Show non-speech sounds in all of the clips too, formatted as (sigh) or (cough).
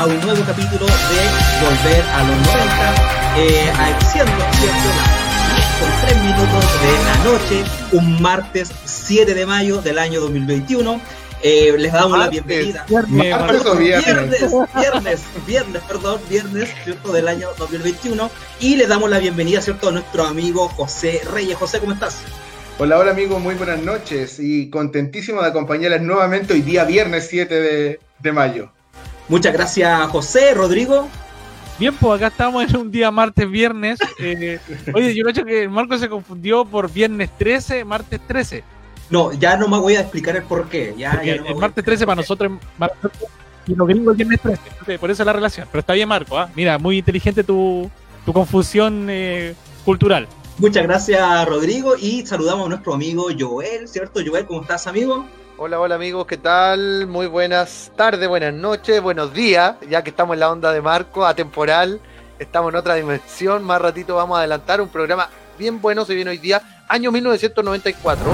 a un nuevo capítulo de Volver a los 90, eh, siendo cierto con tres minutos de la noche, un martes 7 de mayo del año 2021. Eh, les damos la bienvenida. Viernes, viernes, viernes, viernes, perdón, viernes, ¿cierto? Del año 2021. Y les damos la bienvenida, ¿cierto? A nuestro amigo José Reyes. José, ¿cómo estás? Hola, hola amigos, muy buenas noches y contentísimo de acompañarles nuevamente hoy día viernes 7 de, mayo. Muchas gracias José, Rodrigo. Bien, pues acá estamos en un día martes, viernes. Eh, (laughs) oye, yo creo que Marco se confundió por viernes 13, martes 13. No, ya no me voy a explicar el por qué. Ya, el martes 13 para nosotros y los gringos el viernes 13. Por eso es la relación. Pero está bien, Marco. ¿ah? Mira, muy inteligente tu, tu confusión eh, cultural. Muchas gracias, Rodrigo. Y saludamos a nuestro amigo Joel, ¿cierto? Joel, ¿cómo estás, amigo? Hola, hola amigos, ¿qué tal? Muy buenas tardes, buenas noches, buenos días, ya que estamos en la onda de Marco, atemporal, estamos en otra dimensión, más ratito vamos a adelantar un programa bien bueno, se viene hoy día, año 1994,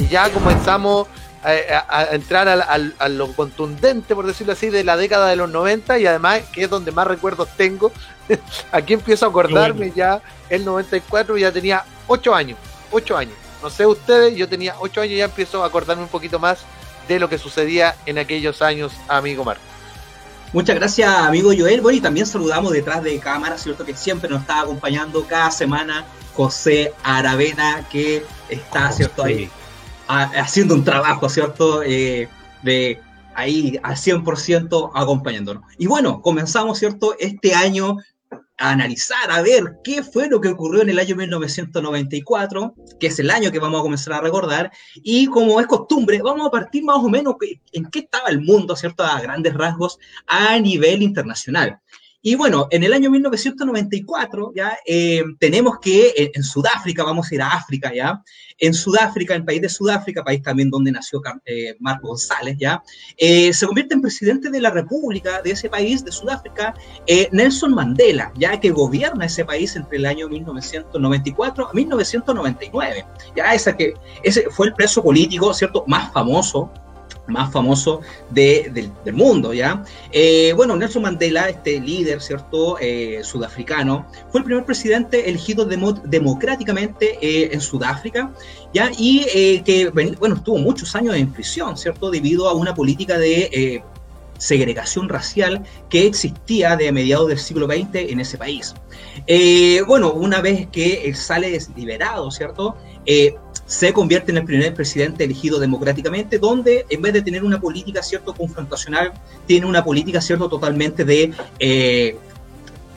y ya comenzamos a, entrar a, lo contundente, por decirlo así, de la década de los 90 y además que es donde más recuerdos tengo. (laughs) Aquí empiezo a acordarme ya, el 94 ya tenía 8 años, 8 años. No sé ustedes, yo tenía 8 años y ya empiezo a acordarme un poquito más de lo que sucedía en aquellos años, amigo Marco. Muchas gracias, amigo Joel. Bueno, y también saludamos detrás de cámara, ¿cierto? Que siempre nos está acompañando cada semana José Aravena, que está, ¿cierto? Ahí haciendo un trabajo, ¿cierto? Eh, de ahí al 100% acompañándonos. Y bueno, comenzamos, ¿cierto? Este año a analizar, a ver qué fue lo que ocurrió en el año 1994, que es el año que vamos a comenzar a recordar, y como es costumbre, vamos a partir más o menos en qué estaba el mundo, ¿cierto? A grandes rasgos a nivel internacional. Y bueno, en el año 1994 ya eh, tenemos que en, Sudáfrica, vamos a ir a África ya, en Sudáfrica, en el país de Sudáfrica, país también donde nació eh, Marco González ya, eh, se convierte en presidente de la República de ese país, de Sudáfrica, Nelson Mandela, ya que gobierna ese país entre el año 1994 a 1999. Ya esa que, ese fue el preso político, ¿cierto?, más famoso más famoso del mundo, ¿ya? Eh, bueno, Nelson Mandela, este líder, ¿cierto?, eh, sudafricano, fue el primer presidente elegido democráticamente eh, en Sudáfrica, ¿ya? Y que, bueno, estuvo muchos años en prisión, ¿cierto?, debido a una política de segregación racial que existía de mediados del siglo XX en ese país. bueno, una vez que sale liberado, ¿cierto?, se convierte en el primer presidente elegido democráticamente, donde en vez de tener una política, cierto, confrontacional, tiene una política, cierto, totalmente de, eh,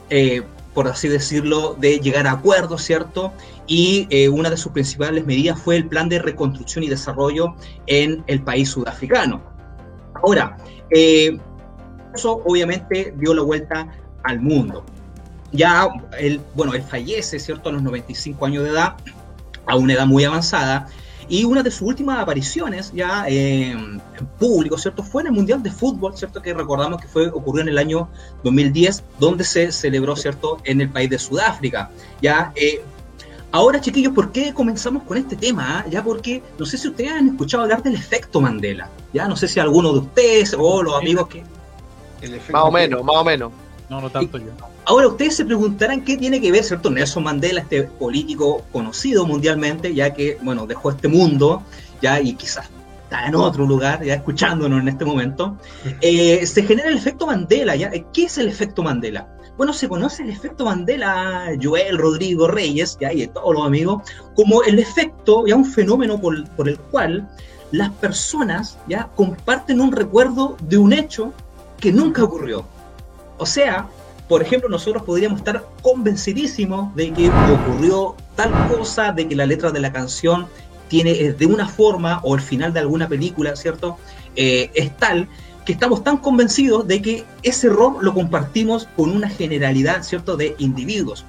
eh, por así decirlo, de llegar a acuerdos, cierto, y eh, una de sus principales medidas fue el plan de reconstrucción y desarrollo en el país sudafricano. Ahora, eso obviamente dio la vuelta al mundo. Ya, él, bueno, él fallece, ¿cierto?, a los 95 años de edad, a una edad muy avanzada. Y una de sus últimas apariciones ya eh, en público, ¿cierto? Fue en el Mundial de Fútbol, ¿cierto? Que recordamos que fue, ocurrió en el año 2010, donde se celebró, ¿cierto? En el país de Sudáfrica. Ya, eh, ahora, chiquillos, ¿por qué comenzamos con este tema? Ah? Ya porque, no sé si ustedes han escuchado hablar del efecto Mandela. Ya, no sé si alguno de ustedes o los amigos que... Más o menos, más o menos. No, no tanto yo. Ahora ustedes se preguntarán qué tiene que ver, ¿cierto? Nelson Mandela, este político conocido mundialmente, ya que, bueno, dejó este mundo, ya, y quizás está en otro lugar, ya escuchándonos en este momento. Eh, se genera el efecto Mandela, ¿ya? ¿Qué es el efecto Mandela? Bueno, se conoce el efecto Mandela, Joel, Rodrigo, Reyes, ya, y de todos los amigos, como el efecto, ya un fenómeno por, por el cual las personas, ya, comparten un recuerdo de un hecho que nunca ocurrió. O sea, por ejemplo, nosotros podríamos estar convencidísimos de que ocurrió tal cosa, de que la letra de la canción tiene de una forma o el final de alguna película, ¿cierto? Eh, es tal que estamos tan convencidos de que ese error lo compartimos con una generalidad, ¿cierto?, de individuos.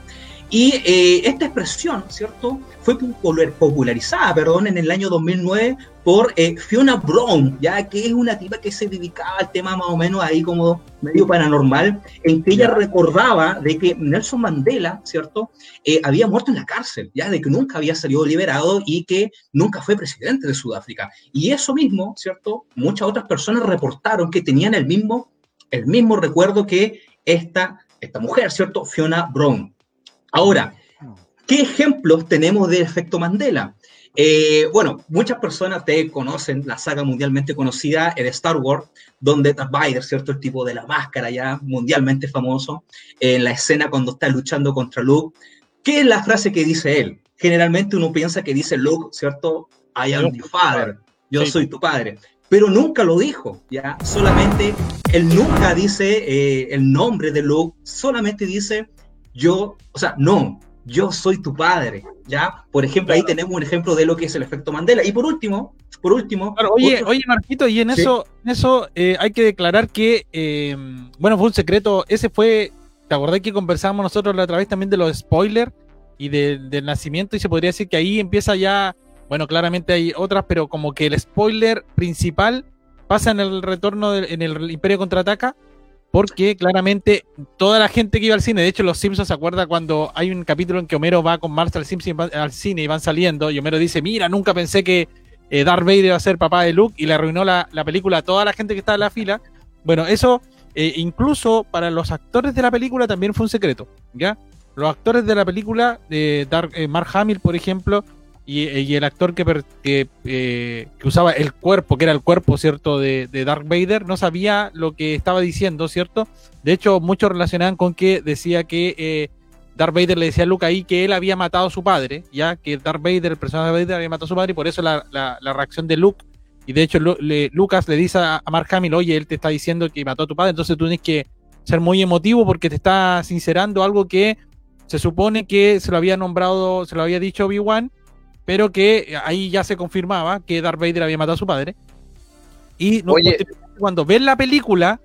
Y eh, esta expresión, ¿cierto?, fue popularizada, perdón, en el año 2009 por eh, Fiona Brown, ya que es una tipa que se dedicaba al tema más o menos ahí como medio paranormal, en que ella recordaba de que Nelson Mandela, ¿cierto?, eh, había muerto en la cárcel, ya de que nunca había salido liberado y que nunca fue presidente de Sudáfrica. Y eso mismo, ¿cierto?, muchas otras personas reportaron que tenían el mismo el mismo recuerdo que esta, esta mujer, ¿cierto? Fiona Brown. Ahora, ¿qué ejemplos tenemos de efecto Mandela? Eh, bueno, muchas personas te conocen la saga mundialmente conocida de Star Wars, donde Darth Vader, ¿cierto? El tipo de la máscara ya mundialmente famoso, en la escena cuando está luchando contra Luke. ¿Qué es la frase que dice él? Generalmente uno piensa que dice Luke, ¿cierto? I am your father. Yo soy tu padre. Pero nunca lo dijo, ¿ya? Solamente, él nunca dice eh, el nombre de Luke, solamente dice yo, o sea, no, yo soy tu padre, ¿ya? Por ejemplo, ahí tenemos un ejemplo de lo que es el efecto Mandela. Y por último, por último... oye, oye, Marquito, y en eso, en eso eh, hay que declarar que, eh, bueno, fue un secreto, ese fue, ¿te acordás que conversábamos nosotros la otra vez también de los spoilers y del nacimiento? Y se podría decir que ahí empieza ya, bueno, claramente hay otras, pero como que el spoiler principal pasa en el retorno, en el Imperio Contraataca, porque claramente toda la gente que iba al cine, de hecho los Simpsons se acuerda cuando hay un capítulo en que Homero va con Marshall Simpson al cine y van saliendo y Homero dice, mira, nunca pensé que eh, Darth Vader iba a ser papá de Luke y le arruinó la, película a toda la gente que estaba en la fila. Bueno, eso eh, incluso para los actores de la película también fue un secreto, ¿ya? Los actores de la película, de eh, Mark Hamill, por ejemplo, y, el actor que, eh, que, usaba el cuerpo, que era el cuerpo, ¿cierto?, de, de, Darth Vader, no sabía lo que estaba diciendo, ¿cierto? De hecho, muchos relacionaban con que decía que eh, Darth Vader le decía a Luke ahí que él había matado a su padre, ya que Darth Vader, el personaje de Vader, había matado a su padre, y por eso la, la, reacción de Luke. Y de hecho, Lucas le dice a, Mark Hamill, oye, él te está diciendo que mató a tu padre, entonces tú tienes que ser muy emotivo porque te está sincerando algo que se supone que se lo había nombrado, se lo había dicho Obi-Wan, pero que ahí ya se confirmaba que Darth Vader había matado a su padre. Y cuando ven la película,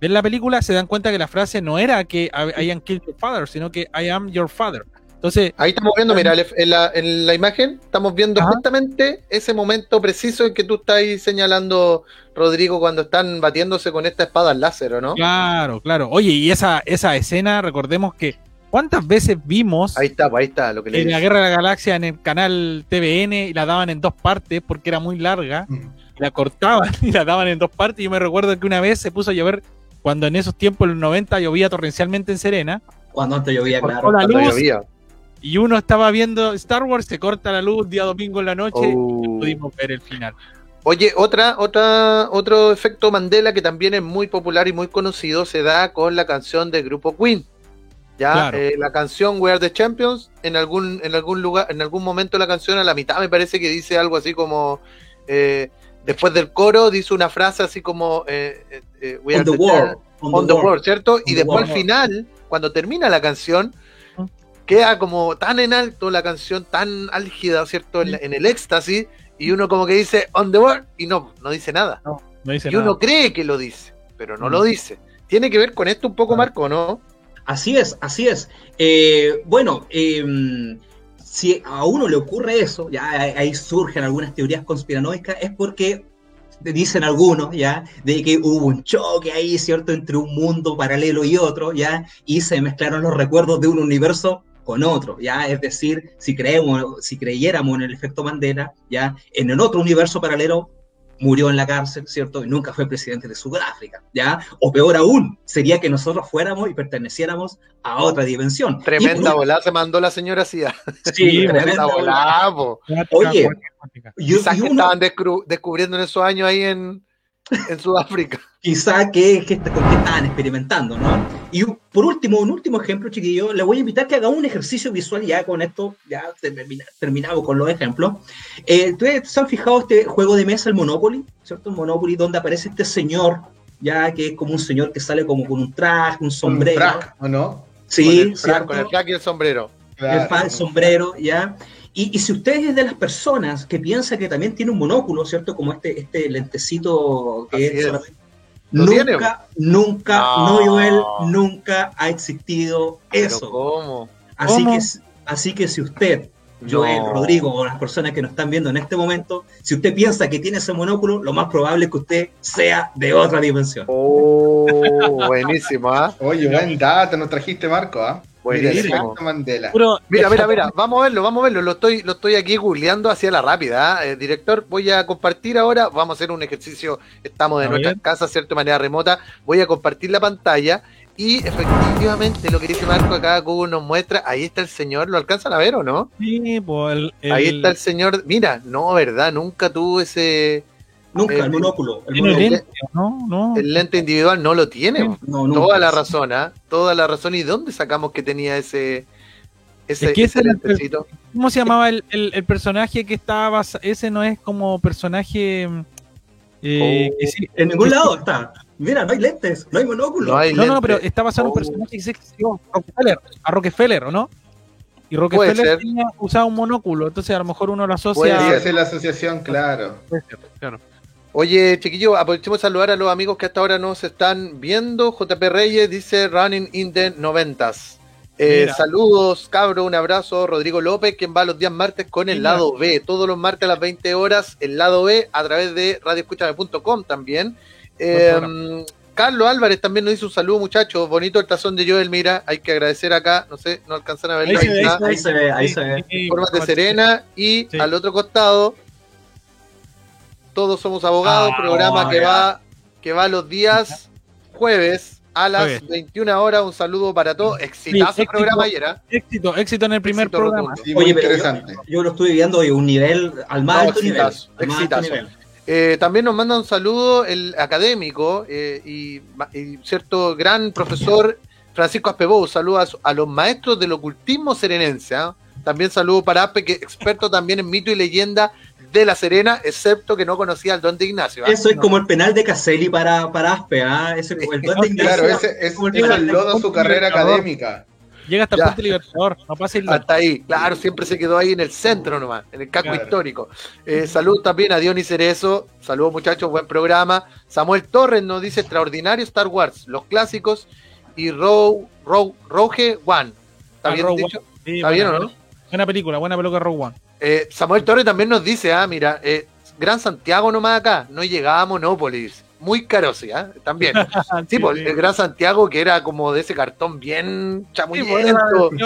ven la película, se dan cuenta que la frase no era que I am killed your father, sino que I am your father. Entonces, ahí estamos viendo, mira, en la, en la imagen estamos viendo justamente ese momento preciso en que tú estás señalando, Rodrigo, cuando están batiéndose con esta espada láser, no? Claro, claro. Oye, y esa, esa escena, recordemos que ¿Cuántas veces vimos ahí está, ahí está, lo que en la Guerra de la Galaxia en el canal TVN y la daban en dos partes porque era muy larga? Mm. La cortaban (laughs) y la daban en dos partes. Y yo me recuerdo que una vez se puso a llover cuando en esos tiempos, en los 90, llovía torrencialmente en Serena. Cuando antes llovía, claro. La luz, Y uno estaba viendo Star Wars, se corta la luz día domingo en la noche y no oh. pudimos ver el final. Oye, otra, otra, otro efecto Mandela que también es muy popular y muy conocido se da con la canción del grupo Queen. Ya, eh, la canción We Are the Champions, en algún, en algún lugar, en algún momento la canción, a la mitad me parece que dice algo así como eh, después del coro dice una frase así como eh, We Are the, world, on, the, world, ¿cierto? y después al final, cuando termina la canción, queda como tan en alto la canción, tan álgida, ¿cierto? En, el éxtasis, y uno como que dice on the world, y no, no dice nada. y uno cree que lo dice, pero no lo dice. Tiene que ver con esto un poco, Marco, ¿no? Así es, así es. Eh, bueno, em, si a uno le ocurre eso, ya ahí surgen algunas teorías conspiranoicas, es porque dicen algunos, ya, de que hubo un choque ahí, ¿cierto?, entre un mundo paralelo y otro, ya, y se mezclaron los recuerdos de un universo con otro, ya, es decir, si creemos, si creyéramos en el efecto Mandela, ya, en el otro universo paralelo murió en la cárcel, ¿cierto? Y nunca fue presidente de Sudáfrica, ¿ya? O peor aún, sería que nosotros fuéramos y perteneciéramos a otra dimensión. Tremenda volada se mandó la señora Cia. Sí, tremenda volada. Oye, quizás que estaban descubriendo en esos años ahí en, en Sudáfrica. (laughs) Quizá que, que, con qué estaban experimentando, ¿no? Y por último, un último ejemplo, chiquillo, le voy a invitar que haga un ejercicio visual ya con esto, ya terminado con los ejemplos. Eh, ¿Ustedes se han fijado este juego de mesa, el Monopoly? ¿Cierto? El Monopoly, donde aparece este señor, ya que es como un señor que sale como con un traje, un sombrero. Un traje, ¿o no? Sí, con el, traje y el sombrero. El, sombrero, ya. Y, si usted es de las personas que piensa que también tiene un monóculo, ¿cierto? Como este, este lentecito que es, Nunca, nunca, no. Joel, nunca ha existido eso. ¿Cómo? Así que así que si usted, Joel, Rodrigo o las personas que nos están viendo en este momento, si usted piensa que tiene ese monóculo, lo más probable es que usted sea de otra dimensión. Oh, buenísimo, ¿ah? Oye, buen dato nos trajiste, Marco, ¿ah? Buenísimo. Mandela. Puro- Mira, mira, mira, vamos a verlo, vamos a verlo. Lo estoy, lo estoy aquí googleando hacia la rápida. ¿ah? Eh, director, voy a compartir ahora. Vamos a hacer un ejercicio. Estamos de A nuestras casas, ¿cierto? De manera remota. Voy a compartir la pantalla. Y efectivamente, lo que dice Marco acá, Google nos muestra. Ahí está el señor. ¿Lo alcanzan a ver o no? Sí, pues, el- el- Ahí está el señor. Mira, no, ¿verdad? Nunca tuvo ese. Nunca, Eh, el monóculo. El monóculo. lente, ¿no? No. El lente individual no lo tiene. No. Toda la razón, ¿ah? Toda la razón. ¿Y dónde sacamos que tenía ese. Ese, Es que ese el-? ¿Cómo se llamaba el, el- el personaje que estaba Ese no es como personaje. eh, Oh. que sí- En ningún lado está. Mira, no hay lentes, no hay monóculo. No hay No, pero está basado en un Oh. personaje que se existió, Rockefeller, a Rockefeller, ¿o no? Y Puede Rockefeller tenía, usaba un monóculo, entonces a lo mejor uno lo Puede asocia. Sí, ser. la asociación, claro. Puede ser, claro. Oye, chiquillos, aprovechemos de saludar a los amigos que hasta ahora nos están viendo. JP Reyes dice Running in the noventas. Eh, Mira. saludos, cabro, un abrazo. Rodrigo López, quien va los días martes con el Mira. lado B. Todos los martes a las 20 horas, el lado B, a través de radioescuchame.com también. Eh, Carlos Álvarez también nos dice un saludo, muchachos. Bonito el tazón de Joel, mira, hay que agradecer acá. No sé, no alcanzan a verlo. Ahí Ahí se ve. Ahí se ve, ahí se ve. Sí, Formas de. Serena y Sí. al otro costado todos somos abogados, Ah, programa que va que va los días jueves a las Jueves. 21 horas. Un saludo para todos. Exitazo éxito. programa ayer. ¿ah? Éxito, éxito en el primer Éxito programa. Sí, muy Oye, pero interesante. Yo lo estuve viendo de un nivel al más No, alto nivel. exitazo, al más alto exitazo. nivel. Eh, también nos manda un saludo el académico eh, y, cierto gran profesor Francisco Aspebou. Saludos a, a los maestros del ocultismo serenense. ¿ah? También saludo para Aspe, que experto también en mito y leyenda de La Serena, excepto que no conocía al don de Ignacio. ¿ah? Eso es como el penal de Caselli para, para Aspe, ¿ah? Ese, el duende Ignacio. Claro, ese es, el es el de- lodo su carrera académica. Llega hasta el Puente Libertador, no pasa el Hasta ahí, claro, siempre se quedó ahí en el centro nomás, en el casco Claro. histórico. Eh, salud también a Dionis Cerezo, saludos muchachos, buen programa. Samuel Torres nos dice extraordinario Star Wars, los clásicos y Row, Row, Rogue One. ¿Está Ah, bien Rogue dicho? Sí, ¿Está bien o no? Buena película, buena película Rogue One. Eh, Samuel Torres también nos dice, ah, mira, eh, Gran Santiago nomás acá, no llegaba a Monópolis. Muy caro, sí, ¿ah? También. (laughs) Sí, pues, el Gran Santiago que era como de ese cartón bien Sí, chamullento. pues,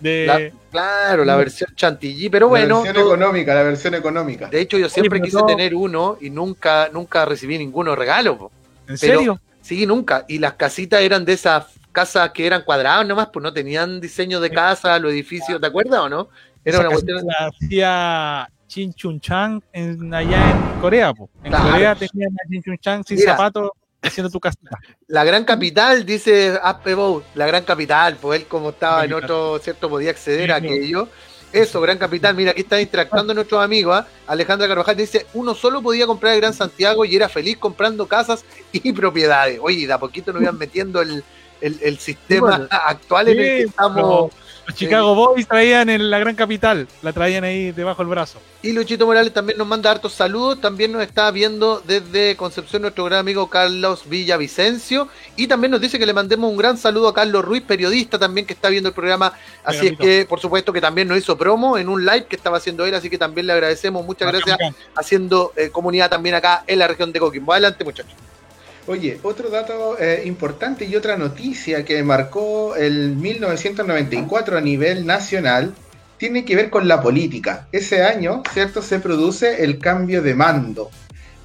la de claro, la versión chantilly, pero bueno, la versión todo- económica, la versión económica. de hecho yo siempre quise todo- tener uno y nunca nunca recibí ninguno regalo. po. ¿En pero- serio? Sí, nunca. Y las casitas eran de esas casas que eran cuadradas nomás, pues no tenían diseño de casa, los edificios, ¿te acuerdas o no? Era una cuestión... la hacía Chin Chun Chang en, allá en Corea. po. En Claro. Corea tenían a Chin Chun Chang sin zapatos haciendo tu casita. La gran capital, dice Aspebow, la gran capital, pues él como estaba en Capital. otro, ¿cierto? Podía acceder a aquello. Eso, Gran Capital, mira, aquí está interactuando nuestros amigos, ¿ah? Alejandra Carvajal dice, uno solo podía comprar el Gran Santiago y era feliz comprando casas y (laughs) propiedades. Oye, de a poquito nos iban metiendo el, el, el sistema Bueno, (laughs) actual en el que estamos. Los Chicago Boys traían en la gran capital, la traían ahí debajo del brazo. Y Luchito Morales también nos manda hartos saludos. También nos está viendo desde Concepción nuestro gran amigo Carlos Villavicencio. Y también nos dice que le mandemos un gran saludo a Carlos Ruiz, periodista también que está viendo el programa. Así es que, por supuesto, que también nos hizo promo en un live que estaba haciendo él. Así que también le agradecemos. Muchas gracias. Haciendo eh, comunidad también acá en la región de Coquimbo. Adelante, muchachos. Oye, otro dato eh, importante y otra noticia que marcó el 1994 a nivel nacional tiene que ver con la política. Ese año, ¿cierto? Se produce el cambio de mando.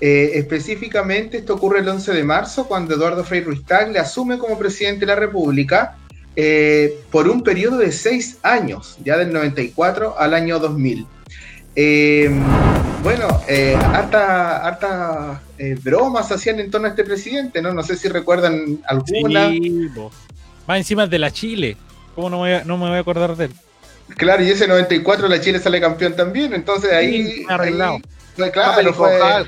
Eh, específicamente, esto ocurre el 11 de marzo, cuando Eduardo Frei Ruiz Tagle asume como presidente de la República eh, por un periodo de seis años, ya del 94 al año 2000. Eh, bueno, eh, harta, harta eh, bromas hacían en torno a este presidente, ¿no? No sé si recuerdan alguna. Sí. Va encima de la Chile. ¿Cómo no me, voy a- no me voy a acordar de él? Claro, y ese 94 la Chile sale campeón también, entonces ahí... Sí, arreglado. ahí claro,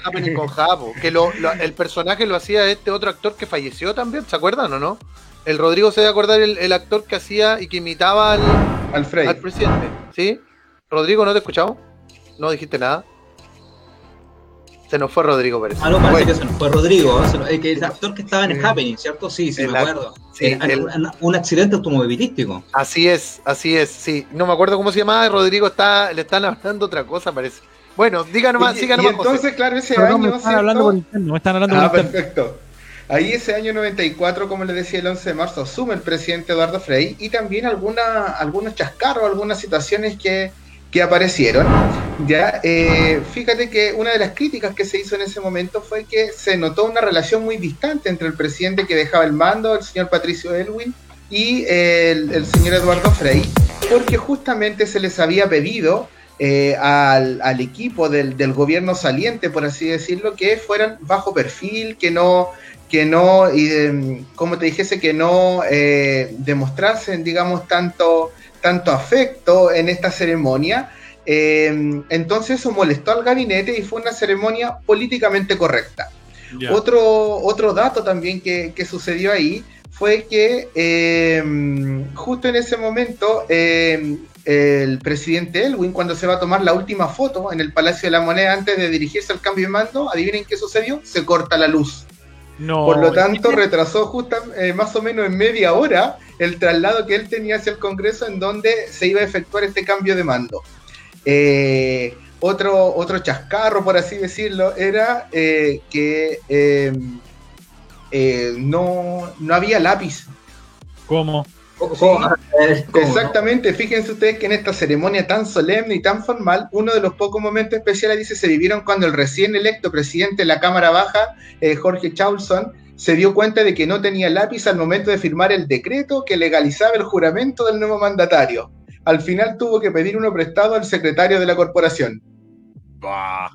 Happening con Japo, que lo- lo- el personaje lo hacía este otro actor que falleció también, ¿se acuerdan o no? El Rodrigo se debe acordar el, el actor que hacía y que imitaba al, al presidente, ¿sí? Rodrigo, ¿no te escuchamos? ¿No dijiste nada? Se nos fue Rodrigo, parece. Ah, no, parece Bueno, que se nos fue Rodrigo, ¿eh? Nos- que- el actor que estaba en el Happening, ¿cierto? Sí, sí, El me ac- acuerdo. sí, el- un, un accidente automovilístico. Así es, así es, sí. No me acuerdo cómo se llamaba, Rodrigo está, le están hablando otra cosa, parece. Bueno, diga nomás, siga y nomás, José. entonces, claro, ese Pero no, me año... están hablando por interno, me están hablando Ah, perfecto. Ahí ese año 94, como les decía, el 11 de marzo asume el presidente Eduardo Frei y también alguna, algunos chascarros, algunas situaciones que, que aparecieron. Ya, eh, fíjate que una de las críticas que se hizo en ese momento fue que se notó una relación muy distante entre el presidente que dejaba el mando, el señor Patricio Elwin, y el, señor Eduardo Frei, porque justamente se les había pedido eh, al, equipo del, gobierno saliente, por así decirlo, que fueran bajo perfil, que no, que no, y, como te dijese, que no eh, demostrasen, digamos, tanto tanto afecto en esta ceremonia. Eh, entonces eso molestó al gabinete y fue una ceremonia políticamente correcta. Otro, otro dato también que, sucedió ahí fue que eh, justo en ese momento eh, el presidente Elwin, cuando se va a tomar la última foto en el Palacio de la Moneda antes de dirigirse al cambio de mando, adivinen qué sucedió, se corta la luz. Por lo tanto, retrasó justo, eh, más o menos en media hora el traslado que él tenía hacia el Congreso en donde se iba a efectuar este cambio de mando. Eh, otro, otro chascarro, por así decirlo, era eh, que no, no había lápiz. ¿Cómo? Exactamente, fíjense ustedes que en esta ceremonia tan solemne y tan formal, uno de los pocos momentos especiales dice se vivieron cuando el recién electo presidente de la Cámara Baja, eh, Jorge Chaulson, se dio cuenta de que no tenía lápiz al momento de firmar el decreto que legalizaba el juramento del nuevo mandatario. Al final tuvo que pedir uno prestado al secretario de la corporación.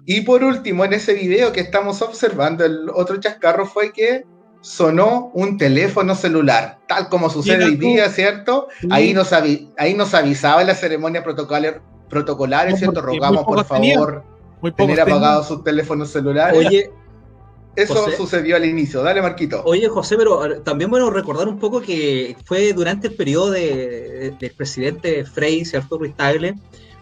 Y por último, en ese video que estamos observando, el otro chascarro fue que sonó un teléfono celular, tal como sucede hoy día, ¿cierto? Ahí, nos ahí nos avisaba en la ceremonia protocolar, protocolares, ¿cierto? Rogamos, por favor, tener apagados sus teléfonos celulares. Oye, eso sucedió al inicio. Dale, Marquito. Oye, José, pero también bueno recordar un poco que fue durante el periodo de, del presidente Frey, ¿cierto? Ruiz Tagle,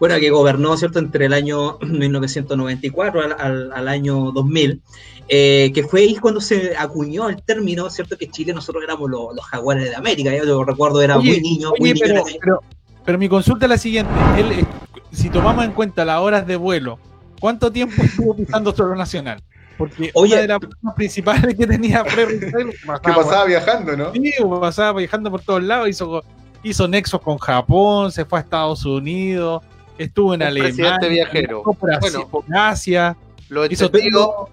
bueno, que gobernó, ¿cierto?, entre el año (clears throat) 1994 al, al año 2000. Eh, que fue ahí cuando se acuñó el término, ¿cierto? Que Chile nosotros éramos los, jaguares de América, yo recuerdo, era muy niño, muy pero, niño. Pero, mi consulta es la siguiente, él, si tomamos en cuenta las horas de vuelo, ¿cuánto tiempo estuvo pisando suelo nacional? Porque Oye, una de las principales que tenía que pasaba viajando, ¿no? Sí, pasaba viajando por todos lados, hizo, hizo nexos con Japón, se fue a Estados Unidos, estuvo en Alemania, presidente viajero. Por Asia, lo todo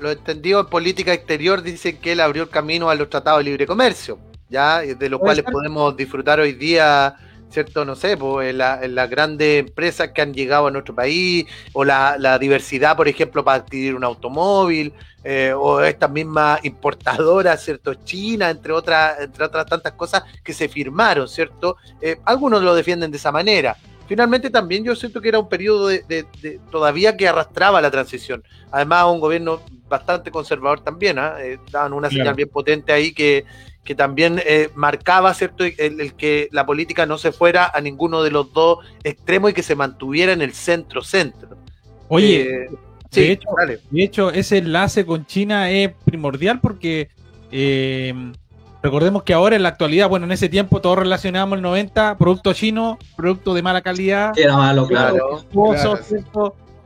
lo entendido en política exterior dicen que él abrió el camino a los tratados de libre comercio, ya de los cuales podemos disfrutar hoy día, ¿cierto? No sé, pues, en, las grandes empresas que han llegado a nuestro país, o la, diversidad, por ejemplo, para adquirir un automóvil, eh, o estas mismas importadoras, ¿cierto? China, entre otras, entre otras tantas cosas que se firmaron, ¿cierto? Eh, algunos lo defienden de esa manera finalmente también yo siento que era un periodo de, todavía que arrastraba la transición. Además, un gobierno bastante conservador también, ¿ah? eh, daban una señal bien potente ahí que, que también eh, marcaba cierto el, que la política no se fuera a ninguno de los dos extremos y que se mantuviera en el centro centro. Oye, eh, de, hecho, de, hecho, ese enlace con China es primordial porque Recordemos que ahora en la actualidad, bueno, en ese tiempo todos relacionábamos el 90, producto chino, producto de mala calidad. Era malo, claro.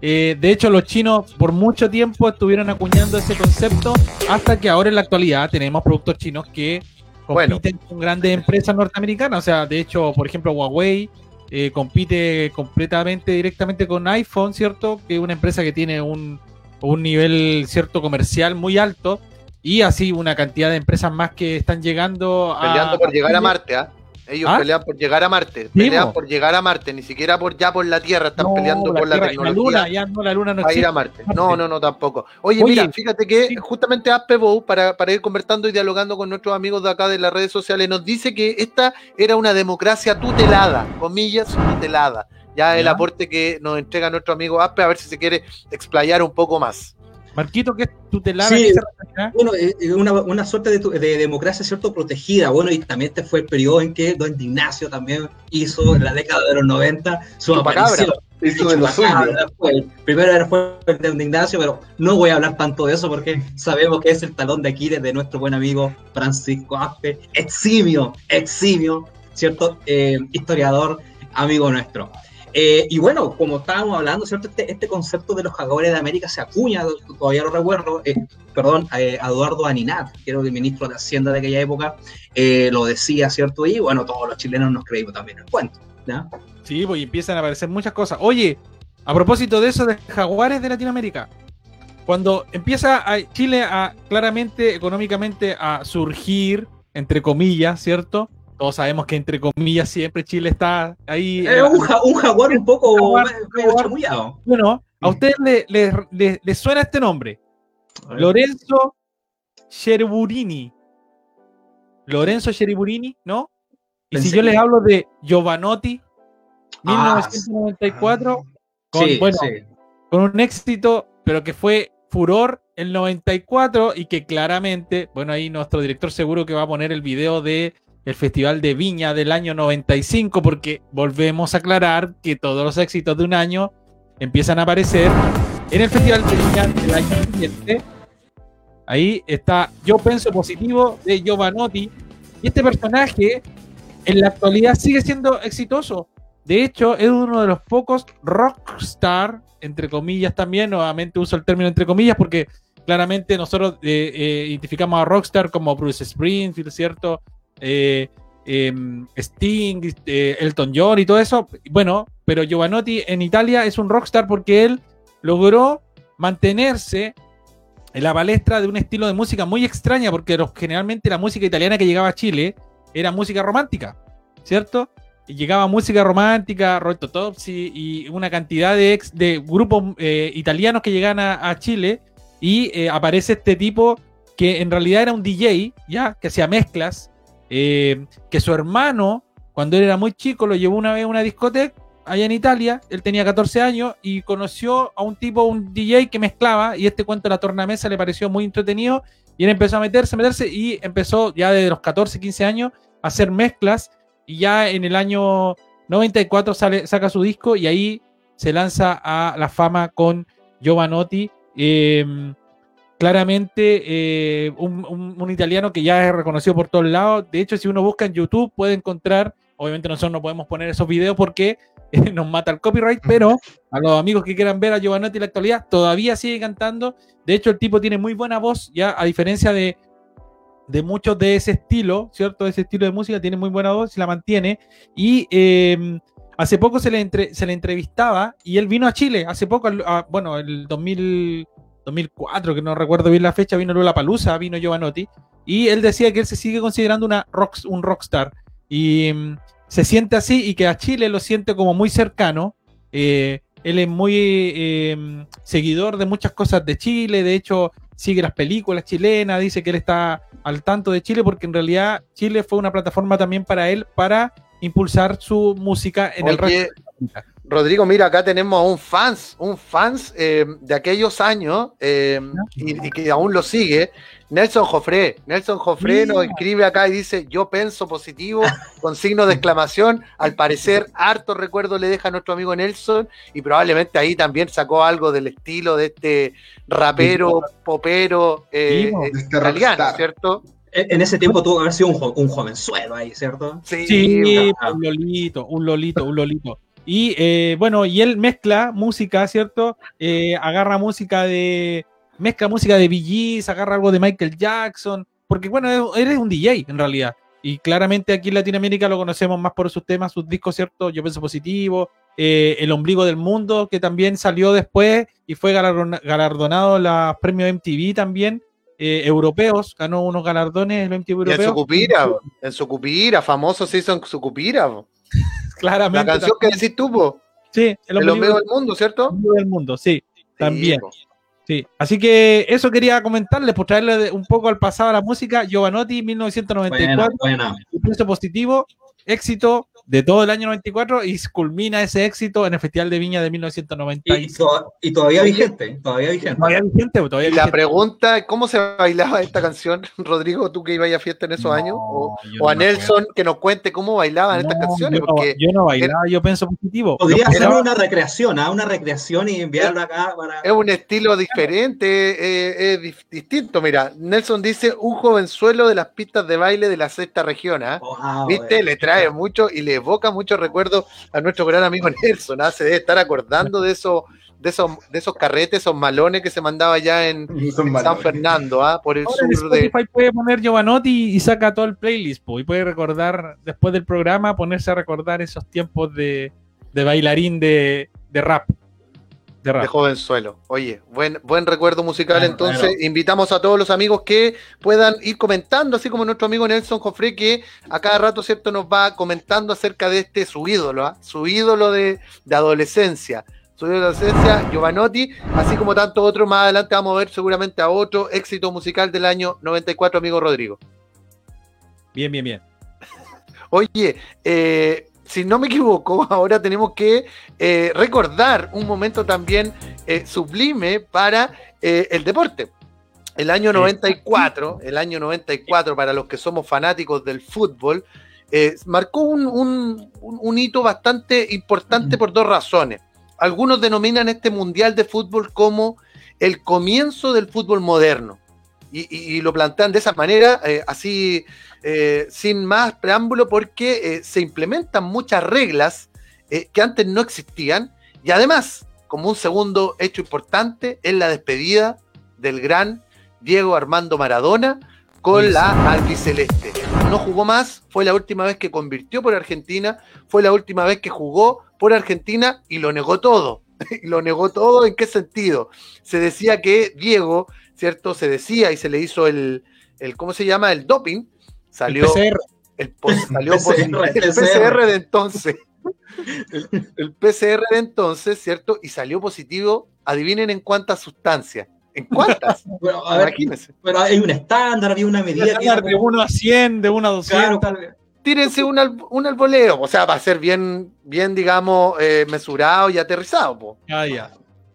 Eh, de hecho, los chinos por mucho tiempo estuvieron acuñando ese concepto hasta que ahora en la actualidad tenemos productos chinos que compiten con grandes empresas norteamericanas. O sea, de hecho, por ejemplo, Huawei eh, compite completamente directamente con iPhone, ¿cierto? Que es una empresa que tiene un, un nivel cierto comercial muy alto y así una cantidad de empresas más que están llegando Peleando por llegar a Marte, ¿ah? Ellos ¿Ah? pelean por llegar a Marte, pelean por llegar a Marte, ni siquiera por ya por la Tierra, están peleando por la tecnología. La luna, ya no, la luna no ir a Marte. No, no, no, tampoco. Oye, mira, fíjate que justamente Aspebow, para, para ir conversando y dialogando con nuestros amigos de acá de las redes sociales, nos dice que esta era una democracia tutelada, comillas, tutelada. Ya el aporte que nos entrega nuestro amigo Aspe, a ver si se quiere explayar un poco más. Marquito, que es tutelar. Sí, bueno, una, una suerte de, democracia, ¿cierto? Protegida. Bueno, y también este fue el periodo en que Don Ignacio también hizo, en la década de los 90, su aparición. Hizo de los primero era fue el de Don Ignacio, pero no voy a hablar tanto de eso porque sabemos que es el talón de Aquiles de nuestro buen amigo Francisco Aspe, eximio, eximio, ¿cierto? Eh, historiador, amigo nuestro. Eh, y bueno, como estábamos hablando, ¿cierto? Este, este, concepto de los jaguares de América se acuña, todavía lo recuerdo, eh, perdón, eh, Eduardo Aninat, que era el ministro de Hacienda de aquella época, lo decía, ¿cierto? Y bueno, todos los chilenos nos creímos también el cuento, ¿ya? Sí, pues empiezan a aparecer muchas cosas. Oye, a propósito de eso de jaguares de Latinoamérica, cuando empieza Chile a claramente económicamente a surgir, entre comillas, ¿cierto? Todos sabemos que entre comillas siempre Chile está ahí. Un, jaguar un poco chamullado. Bueno, a ustedes les suena este nombre. Lorenzo Cherburini. Lorenzo Cherburini, ¿no? Y si yo les hablo de Giovanotti, 1994, ah, con, bueno, con un éxito, pero que fue furor el 94 y que claramente, bueno, ahí nuestro director seguro que va a poner el video de el Festival de Viña del año 95, porque volvemos a aclarar que todos los éxitos de un año empiezan a aparecer en el Festival de Viña del año siguiente. Ahí está Yo Pienso Positivo de Giovanotti. Y este personaje en la actualidad sigue siendo exitoso. De hecho, es uno de los pocos rockstar, entre comillas también, nuevamente uso el término entre comillas porque claramente nosotros eh, eh, identificamos a rockstar como Bruce Springfield, ¿cierto? Eh, em, Sting, Elton John y todo eso. Bueno, pero Giovanotti en Italia es un rockstar porque él logró mantenerse en la palestra de un estilo de música muy extraña, porque generalmente la música italiana que llegaba a Chile era música romántica, ¿cierto? Y llegaba música romántica, Roberto Topsy y una cantidad de, ex, de grupos eh, italianos que llegan a, Chile y eh, aparece este tipo que en realidad era un DJ, ya, que hacía mezclas, eh, que su hermano, cuando él era muy chico, lo llevó una vez a una discoteca allá en Italia, él tenía 14 años y conoció a un tipo, un DJ que mezclaba y este cuento de la tornamesa le pareció muy entretenido y él empezó a meterse, meterse y empezó ya desde los 14, 15 años a hacer mezclas y ya en el año 94 sale, saca su disco y ahí se lanza a la fama con Giovanotti. Em, claramente eh, un, italiano que ya es reconocido por todos lados. De hecho, si uno busca en YouTube puede encontrar, obviamente nosotros no podemos poner esos videos porque (laughs) nos mata el copyright, pero a los amigos que quieran ver a Giovanotti en la actualidad, todavía sigue cantando. De hecho, el tipo tiene muy buena voz, ya a diferencia de de muchos de ese estilo, ¿cierto? De ese estilo de música, tiene muy buena voz y la mantiene. Y em, hace poco se le, se le entrevistaba y él vino a Chile, hace poco, bueno, el 2000, 2004, que no recuerdo bien la fecha, vino Lula Palusa, vino Giovanotti, y él decía que él se sigue considerando una rock, un rockstar. Y em, se siente así y que a Chile lo siente como muy cercano. Eh, él es muy em, seguidor de muchas cosas de Chile, de hecho sigue las películas chilenas, dice que él está al tanto de Chile porque en realidad Chile fue una plataforma también para él para impulsar su música en el resto. Rodrigo, mira, acá tenemos a un fans, un fans eh, de aquellos años eh, y, que aún lo sigue, Nelson Jofré. Nelson Jofré nos escribe acá y dice, yo pienso positivo, con signo de exclamación. Al parecer, harto recuerdo le deja a nuestro amigo Nelson y probablemente ahí también sacó algo del estilo de este rapero, popero eh, este italiano, ¿cierto? En ese tiempo tuvo que haber sido un, un jovenzuelo ahí, ¿cierto? Sí, un lolito, un lolito, un lolito. Y eh, bueno, y él mezcla música, ¿cierto? Eh, agarra música de. Mezcla música de Bee agarra algo de Michael Jackson. Porque bueno, él es un DJ en realidad. Y claramente aquí en Latinoamérica lo conocemos más por sus temas, sus discos, ¿cierto? Yo pienso positivo. Eh, el ombligo del mundo, que también salió después y fue galardonado en los premios MTV también. europeos, ganó unos galardones en MTV europeos. en su cupira, en su cupira, famoso se hizo en su cupira. (laughs) (laughs) Claramente. La canción que decís tú, Sí, el ombligo del mundo, ¿cierto? El ombligo del mundo, sí, también. Sí, así que eso quería comentarles, por traerle un poco al pasado a la música. Giovanotti, 1994, buena, buena. positivo, éxito, de todo el año 94 y culmina ese éxito en el Festival de Viña de 1996. Y, todavía vigente, todavía vigente. Todavía vigente, todavía y la pregunta, ¿cómo se bailaba esta canción, (laughs) Rodrigo, tú que ibas a fiesta en esos años? O, a Nelson que nos cuente cómo bailaban estas canciones. Yo, porque yo no bailaba, yo pienso positivo. Podría hacer una recreación, ¿ah? una recreación y enviarlo acá para... Es un estilo diferente, eh, es distinto. Mira, Nelson dice, un jovenzuelo de las pistas de baile de la sexta región, ¿ah? ¿Viste? Le trae mucho y le evoca muchos recuerdos a nuestro gran amigo (laughs) Nelson. ¿ah? Se debe estar acordando de esos, de esos, de esos carretes, esos malones que se mandaba allá en, (laughs) San Fernando, ¿ah? por el sur de. puede poner Giovanotti y saca todo el playlist, y puede recordar, después del programa, ponerse a recordar esos tiempos de, de bailarín de, de rap de, jovenzuelo. Oye, buen, buen recuerdo musical. entonces, invitamos a todos los amigos que puedan ir comentando, así como nuestro amigo Nelson Jofre, que a cada rato, ¿cierto?, nos va comentando acerca de este su ídolo, ¿ah? su ídolo de, adolescencia. Su ídolo de adolescencia, Giovanotti, así como tanto otro. Más adelante vamos a ver seguramente a otro éxito musical del año 94, amigo Rodrigo. Bien, bien, bien. Oye, eh, si no me equivoco, (laughs) ahora tenemos que eh, recordar un momento también eh, sublime para eh, el deporte. El año 94, el año 94, para los que somos fanáticos del fútbol, marcó un, un, hito bastante importante por dos razones. Algunos denominan este Mundial de Fútbol como el comienzo del fútbol moderno. Y, y, lo plantean de esa manera, así eh, sin más preámbulo porque eh, se implementan muchas reglas eh, que antes no existían y además, como un segundo hecho importante, es la despedida del gran Diego Armando Maradona con la albiceleste. No jugó más, fue la última vez que convirtió por Argentina, fue la última vez que jugó por Argentina y lo negó todo. (laughs) lo negó todo, ¿en qué sentido? Se decía que Diego, ¿cierto? Se decía y se le hizo el, el ¿cómo se llama? El doping, Salió el PCR, salió PCR, de entonces. El, PCR de entonces, ¿cierto? Y salió positivo, adivinen en cuántas sustancias. ¿En cuántas? (laughs) pero, a ver, pero hay un estándar, había una medida. de 1 a 100, de 1 a 200. tírense un, al, un alboleo, o sea, va a ser bien, bien digamos, eh, mesurado y aterrizado. Ah, ya.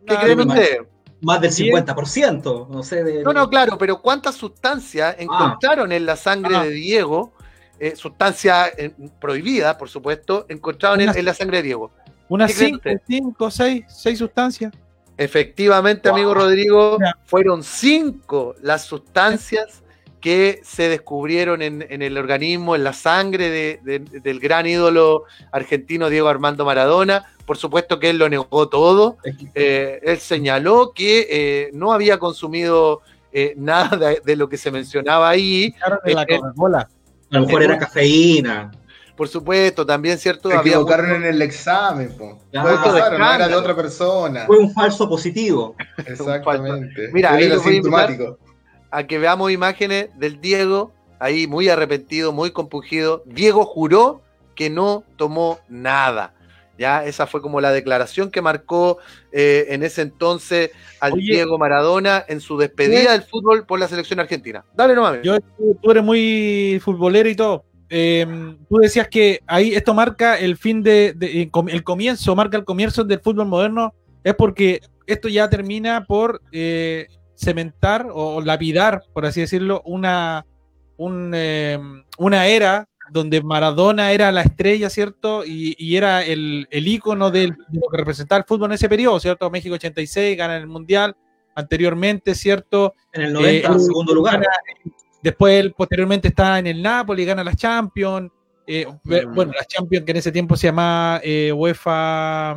¿Qué creen ustedes? Más del 50%, no sé. De, no, no, claro, pero ¿cuántas sustancias ah. encontraron en la sangre ah. de Diego? Eh, sustancias eh, prohibidas, por supuesto, encontraron en, la sangre de Diego. Unas 5, 6, 6 sustancias. Efectivamente, amigo Rodrigo, fueron 5 las sustancias que se descubrieron en, el organismo, en la sangre del gran ídolo argentino Diego Armando Maradona. Por supuesto que él lo negó todo. Eh, él señaló que eh, no había consumido eh, nada de, lo que se mencionaba ahí. La a lo mejor era cafeína. Por supuesto, también cierto. Se equivocaron en el examen, po. era de otra persona. Fue un falso positivo. (laughs) Exactamente. Mira, ahí lo sintomático a que veamos imágenes del Diego, ahí muy arrepentido, muy compungido. Diego juró que no tomó nada. Ya, esa fue como la declaración que marcó eh, en ese entonces al Diego Maradona en su despedida del fútbol por la selección argentina. Dale nomás. Yo, tú eres muy futbolero y todo. Em, tú decías que ahí esto marca el fin de, el comienzo, marca el comienzo del fútbol moderno, es porque esto ya termina por eh, cementar o lapidar, por así decirlo, una, em, una era donde Maradona era la estrella, ¿cierto? Y, era el, el ícono de lo que representaba el fútbol en ese periodo, ¿cierto? México 86 gana el Mundial, anteriormente, ¿cierto? En el 90, en eh, segundo lugar. después, él, posteriormente, está en el Napoli, gana las Champions. Eh, mm. Bueno, las Champions que en ese tiempo se llamaba eh, UEFA.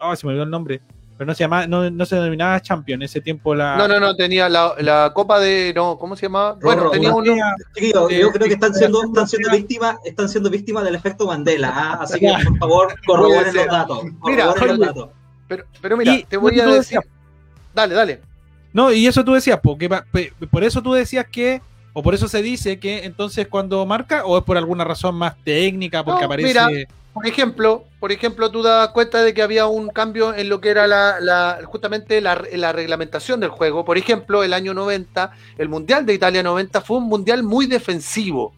Oh, se me olvidó el nombre pero no se llamaba, no, no se denominaba Champion, en ese tiempo la. No, no, no, tenía la, la Copa de. No, ¿cómo se llamaba? Bueno, tenía un. yo creo que están siendo, están siendo víctimas, están siendo víctimas del efecto Mandela, ¿ah? (laughs) así que por favor, corroboren los datos. Mira, los datos. Pero, pero mira, te voy a decir. Dale, dale. No, y eso tú decías, porque por eso tú decías que, o por eso se dice que entonces cuando marca, o es por alguna razón más técnica, porque aparece. Por ejemplo, por ejemplo, tú das cuenta de que había un cambio en lo que era la, justamente la, reglamentación del juego. Por ejemplo, el año 90, el Mundial de Italia 90 fue un mundial muy defensivo,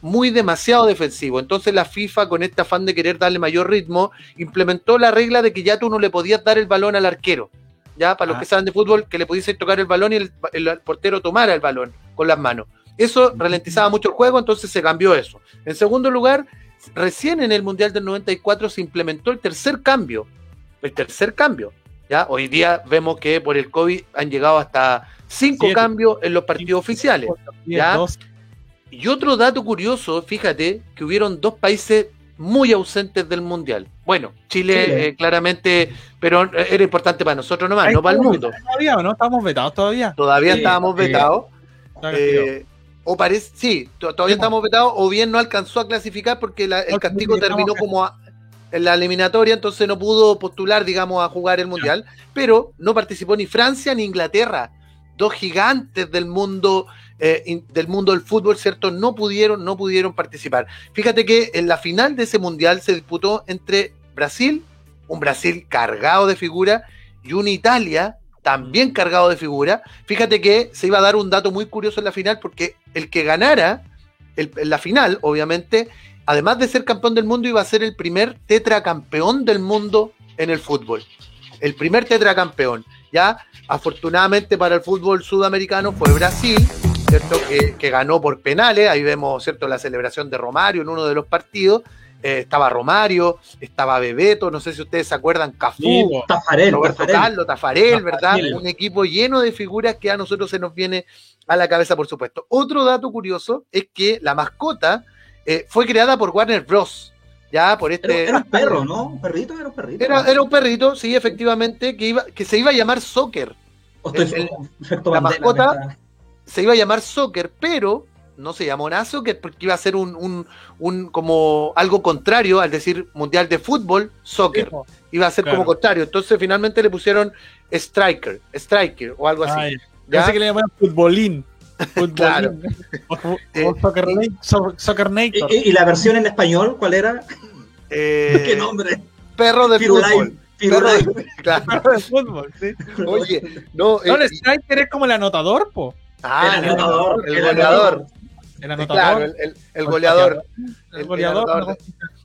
muy demasiado defensivo. Entonces la FIFA, con este afán de querer darle mayor ritmo, implementó la regla de que ya tú no le podías dar el balón al arquero. Ya, para los ah. que saben de fútbol, que le pudiese tocar el balón y el, el portero tomara el balón con las manos. Eso ralentizaba mucho el juego, entonces se cambió eso. En segundo lugar, recién en el Mundial del 94 se implementó el tercer cambio. El tercer cambio. ¿ya? Hoy día vemos que por el COVID han llegado hasta cinco cambios en los partidos oficiales. ¿ya? Y otro dato curioso, fíjate, que hubieron dos países muy ausentes del Mundial. Bueno, Chile, Chile. eh, claramente, pero era importante para nosotros nomás, Ahí no para el mundo. ¿Todavía no? ¿Estamos vetados todavía? Todavía Sí, estábamos vetados. Eh, o parece, sí, to- todavía Sí, estamos vetados, o bien no alcanzó a clasificar porque la- el castigo terminó como a- en la eliminatoria, entonces no pudo postular, digamos, a jugar el Mundial, pero no participó ni Francia ni Inglaterra, dos gigantes del mundo eh, in- del mundo del fútbol, ¿cierto? No pudieron, no pudieron participar. Fíjate que en la final de ese Mundial se disputó entre Brasil, un Brasil cargado de figura, y una Italia también cargado de figura. Fíjate que se iba a dar un dato muy curioso en la final porque el que ganara el- en la final, obviamente, además de ser campeón del mundo, iba a ser el primer tetracampeón del mundo en el fútbol. El primer tetracampeón. Ya, afortunadamente para el fútbol sudamericano fue Brasil, ¿cierto? Que, que ganó por penales. Ahí vemos, ¿cierto? La celebración de Romario en uno de los partidos. Eh, estaba Romario, estaba Bebeto, no sé si ustedes se acuerdan, Cafú, Sí. Tafarel, Roberto Tafarel. Carlos, Tafarel, ¿verdad? Tafarel. Un equipo lleno de figuras que a nosotros se nos viene a la cabeza, por supuesto. Otro dato curioso es que la mascota eh, fue creada por Warner Bros. Ya, por Era, este. era un perro, ¿no? ¿Un perrito? Era un perrito. Era, era un perrito, sí, efectivamente, que, iba, que se iba a llamar Soccer. El- la mascota- Se iba a llamar Soccer, pero no se llamó Soccer porque iba a ser un, un, un como algo contrario al decir Mundial de Fútbol, Soccer. Iba a ser Claro. como contrario. Entonces finalmente le pusieron Striker, Striker o algo así. Ay, ¿ya? Pensé que le llamaban futbolín. Futbolín. Claro. (laughs) O, o soccer, so- soccer ¿Y, Nator. y- y la versión en español cuál era? Eh, (laughs) ¿Qué nombre? Perro de Firulai. fútbol. Perro de- (laughs) claro. de fútbol, sí. Oye, no, No, el eh, striker es como el anotador, po. ah, El anotador, el el goleador. El Claro, anotador. el, el- el goleador. El goleador.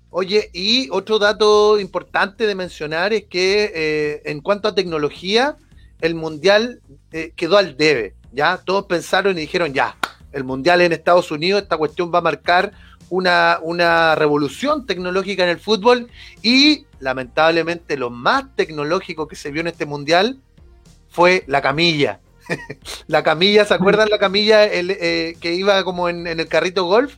Oye, y otro dato importante de mencionar es que eh, en cuanto a tecnología, el mundial eh, quedó al debe. Ya todos pensaron y dijeron ya, el mundial en Estados Unidos, esta cuestión va a marcar una, una revolución tecnológica en el fútbol y lamentablemente lo más tecnológico que se vio en este mundial fue la camilla. (laughs) la camilla, ¿se acuerdan la camilla el, eh, que iba como en, en el carrito golf?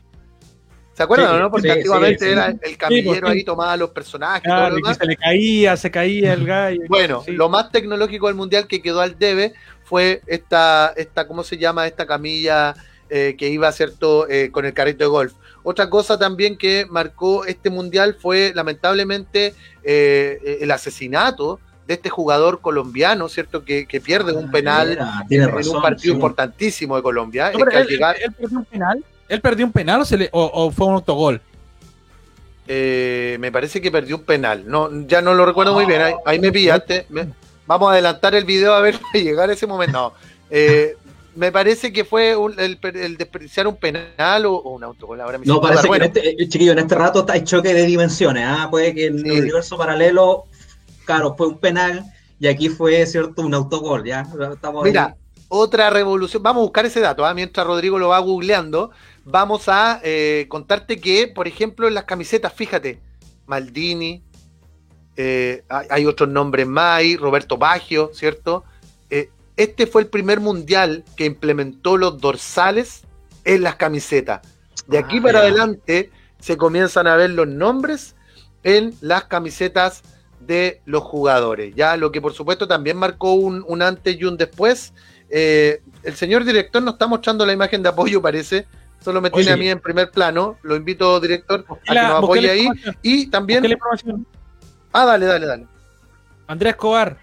¿Se acuerdan Sí, o no? Porque sí, antiguamente sí, era el camillero ahí tomaba los personajes y todo Claro, lo demás. se le caía, se caía el gallo. Bueno, lo más tecnológico del mundial que quedó al debe fue esta, esta ¿cómo se llama? Esta camilla eh, que iba, ¿cierto?, eh, con el carrito de golf. Otra cosa también que marcó este mundial fue, lamentablemente, eh, el asesinato de este jugador colombiano, ¿cierto?, que, que pierde un penal Mira, tiene en razón, un partido sí. importantísimo de Colombia. No, él, llegar- él- él perdió un penal. ¿Él perdió un penal o, se le, o, o fue un autogol? Eh, me parece que perdió un penal. No, ya no lo recuerdo muy bien. Ahí, ahí me pillaste. Me- vamos a adelantar el video a ver (laughs) llegar a ese momento. No. Eh, me parece que fue un- el, el desperdiciar un penal o, o un autogol. Ahora me No, parece que Bueno, en este, eh, chiquillo, en este rato está el choque de dimensiones. ¿ah? Puede que Sí. el universo paralelo, claro, fue un penal y aquí fue, ¿cierto? Un autogol, ¿ya? Estamos Mira, ahí. otra revolución. Vamos a buscar ese dato. ¿ah? Mientras Rodrigo lo va googleando, vamos a eh, contarte que, por ejemplo, en las camisetas, fíjate, Maldini, eh, hay, otros nombres más ahí, Roberto Baggio, ¿cierto? Eh, este fue el primer mundial que implementó los dorsales en las camisetas. De aquí Ah, para adelante se comienzan a ver los nombres en las camisetas de los jugadores. Ya lo que por supuesto también marcó un, un antes y un después. Eh, el señor director nos está mostrando la imagen de apoyo, parece. Solo me tiene Oye. a mí en primer plano. Lo invito, director, a que nos apoye ahí. Y también. Ah, dale, dale, dale. Andrés Escobar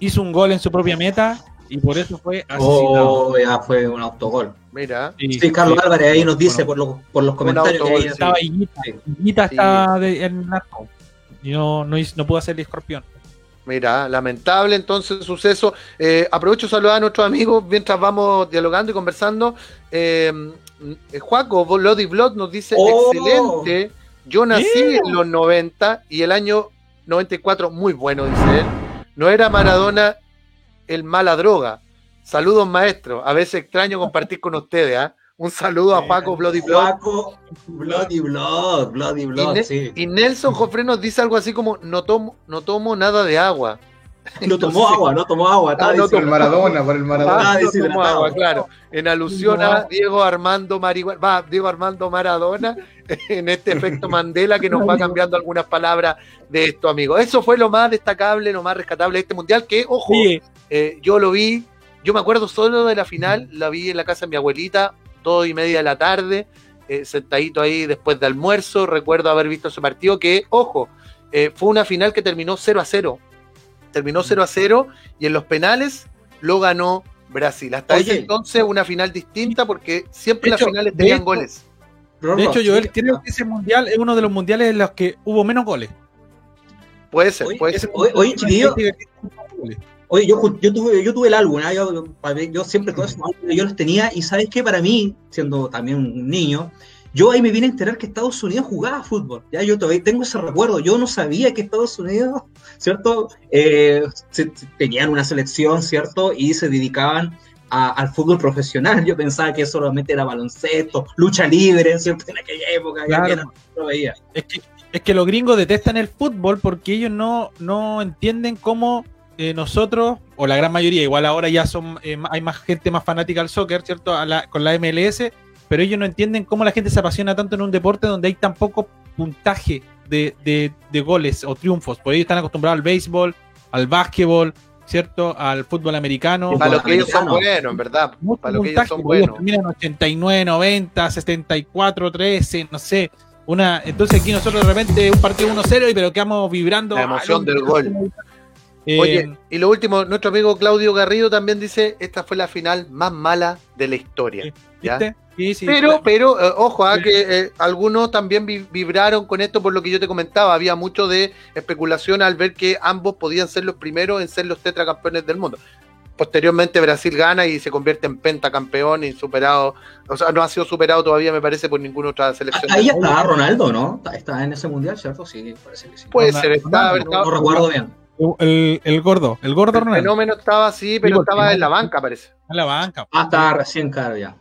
hizo un gol en su propia meta y por eso fue asesinado. Oh, ya fue un autogol. Mira. Sí, Sí, Carlos sí. Álvarez ahí nos dice Bueno, por, los, por los comentarios que autogol, ahí sí. Estaba Higuita. Higuita Sí. estaba de- en el arco. Y no, no, no pudo hacer el escorpión. Mira, lamentable entonces el suceso. Eh, aprovecho de saludar a nuestros amigos mientras vamos dialogando y conversando. Eh, eh, Juaco, Bloody Blood nos dice, Oh. excelente, yo nací en los 90 y el año 94, muy bueno, dice él. No era Maradona el mala droga. Saludos maestros, a veces extraño compartir con ustedes. ¿ah? Un saludo a Juaco, Bloody Blood. Juaco, Bloody Blood, Bloody Y, Blood, Ne- sí. y Nelson Jofre nos dice algo así como, no tomo, no tomo nada de agua. (laughs) No tomó agua, no tomó agua. Ah, no, por el Maradona, por el Maradona. Ah, no tomó agua, claro. En alusión a Diego Armando Marihuana, va, Diego Armando Maradona, (laughs) en este efecto Mandela que nos va (laughs) cambiando algunas palabras de esto, amigos. Eso fue lo más destacable, lo más rescatable de este mundial, que, ojo, eh, yo lo vi, yo me acuerdo solo de la final, la vi en la casa de mi abuelita, dos y media de la tarde, eh, sentadito ahí después de almuerzo, recuerdo haber visto ese partido que, ojo, eh, fue una final que terminó 0 a 0. Terminó 0 a 0 y en los penales lo ganó Brasil. Hasta ese entonces una final distinta porque siempre las finales tenían goles. De hecho, Joel, creo que ese mundial es uno de los mundiales en los que hubo menos goles. Puede ser, puede ser. Oye, chiquillo. Oye, yo, yo, tuve, yo tuve el álbum, ¿eh? yo, yo, siempre todos yo los tenía, y sabes que para mí, siendo también un niño, yo ahí me vine a enterar que Estados Unidos jugaba fútbol. Ya yo todavía tengo ese recuerdo. Yo no sabía que Estados Unidos, ¿cierto? Eh, tenían una selección, ¿cierto? Y se dedicaban al fútbol profesional. Yo pensaba que solamente era baloncesto, lucha libre, ¿cierto? En aquella época. Claro. no veía. Es que, es que los gringos detestan el fútbol porque ellos no, no entienden cómo eh, nosotros, o la gran mayoría, igual ahora ya son eh, hay más gente más fanática al soccer, ¿cierto? con la MLS pero ellos no entienden cómo la gente se apasiona tanto en un deporte donde hay tan poco puntaje de, goles o triunfos. Por ellos están acostumbrados al béisbol, al básquetbol, ¿cierto? Al fútbol americano. Para lo que ellos son buenos, en verdad. Para lo que ellos son buenos. Terminan 89, 90, 74, 13, no sé. Una, entonces aquí nosotros de repente un partido 1-0 y pero quedamos vibrando. La emoción del gol. Oye, eh, y lo último, nuestro amigo Claudio Garrido también dice, esta fue la final más mala de la historia. ¿ya? pero, pero eh, ojo, a ah, que eh, algunos también vibraron con esto por lo que yo te comentaba. Había mucho de especulación al ver que ambos podían ser los primeros en ser los tetracampeones del mundo. Posteriormente Brasil gana y se convierte en pentacampeón y superado, o sea, no ha sido superado todavía, me parece, por ninguna otra selección. Ahí está Ronaldo, ¿no? Está en ese mundial, ¿cierto? Sí, parece que sí. Puede ser, está, no, recuerdo bien. El, el, gordo, el gordo el fenómeno estaba así, pero estaba en la banca, parece. En la banca. Ah, estaba recién caro ya.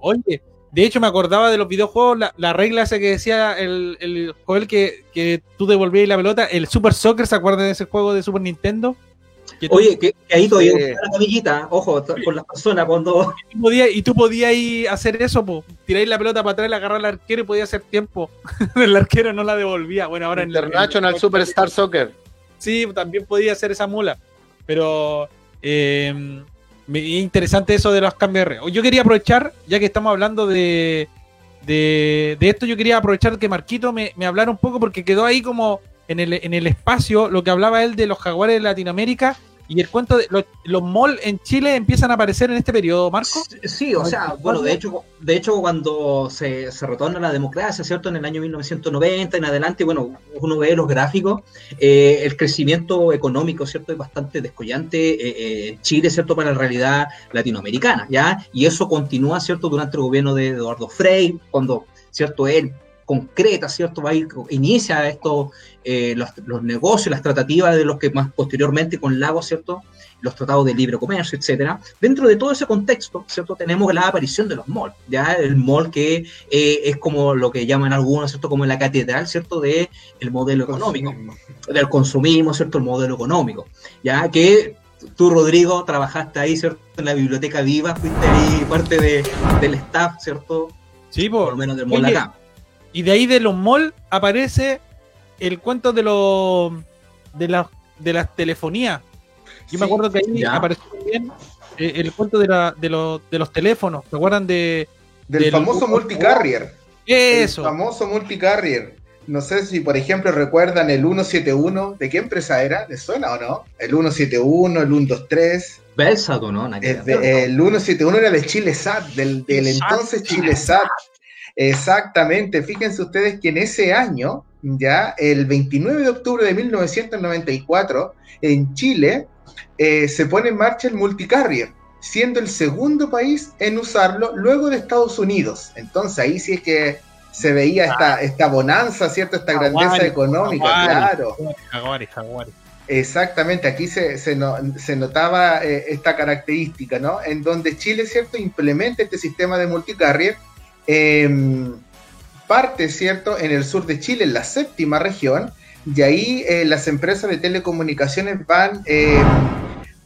Oye, de hecho me acordaba de los videojuegos, la, regla esa que decía el, el Joel que, que tú devolvías la pelota, el Super Soccer, ¿se acuerdan de ese juego de Super Nintendo? Oye, que, ahí todavía sí. la camillita, ojo, con las personas cuando. (laughs) Y tú podías, hacer eso, po, tiráis la pelota para atrás, agarrar al arquero y podía hacer tiempo. (laughs) el arquero no la devolvía. Bueno, ahora en International Superstar Soccer. Sí, también podía hacer esa mula. Pero eh, interesante eso de los cambios de red. Yo quería aprovechar, ya que estamos hablando de, de, esto, yo quería aprovechar que Marquito me, me, hablara un poco porque quedó ahí como en el, en el espacio lo que hablaba él de los jaguares de Latinoamérica y el cuento de los, los malls en Chile empiezan a aparecer en este periodo, Marco. Sí, o sea, bueno, de hecho, de hecho cuando se, se retorna la democracia, ¿cierto? En el año 1990 en adelante, bueno, uno ve los gráficos, eh, el crecimiento económico, ¿cierto? Es bastante descollante eh, eh, en Chile, ¿cierto? Para la realidad latinoamericana, ¿ya? Y eso continúa, ¿cierto? Durante el gobierno de Eduardo Frei, cuando, ¿cierto? Él concreta, ¿cierto? Va a ir, inicia esto, eh, los, los, negocios, las tratativas de los que más posteriormente con Lago, ¿cierto? Los tratados de libre comercio, etcétera. Dentro de todo ese contexto, ¿cierto? Tenemos la aparición de los malls, ¿ya? El mall que eh, es como lo que llaman algunos, ¿cierto? Como la catedral, ¿cierto? De el modelo económico, del consumismo, ¿cierto? El modelo económico, ¿ya? Que tú, Rodrigo, trabajaste ahí, ¿cierto? En la biblioteca viva, fuiste ahí parte de, del staff, ¿cierto? Sí, por, lo menos del mall acá. Y de ahí de los malls aparece el cuento de los de las de las telefonías. Yo me acuerdo que ahí apareció también eh, el cuento de, la, de, los, de los teléfonos. ¿Se acuerdan de del, famoso multicarrier? Eso. El famoso multicarrier. No sé si, por ejemplo, recuerdan el 171. ¿De qué empresa era? ¿Les suena o no? El 171, el 123. Belsato, ¿no? El, el 171 era de Chile SAT, del, del entonces Chile SAT. Exactamente, fíjense ustedes que en ese año, ya el 29 de octubre de 1994, en Chile, eh, se pone en marcha el multicarrier, siendo el segundo país en usarlo luego de Estados Unidos. Entonces ahí sí es que se veía esta, ah. esta bonanza, ¿cierto? Esta grandeza económica, claro. Exactamente, aquí se, se, notaba eh, esta característica, ¿no? En donde Chile, ¿cierto?, implementa este sistema de multicarrier Em, parte, ¿cierto?, en el sur de Chile, en la séptima región, Y ahí eh, las empresas de telecomunicaciones van eh,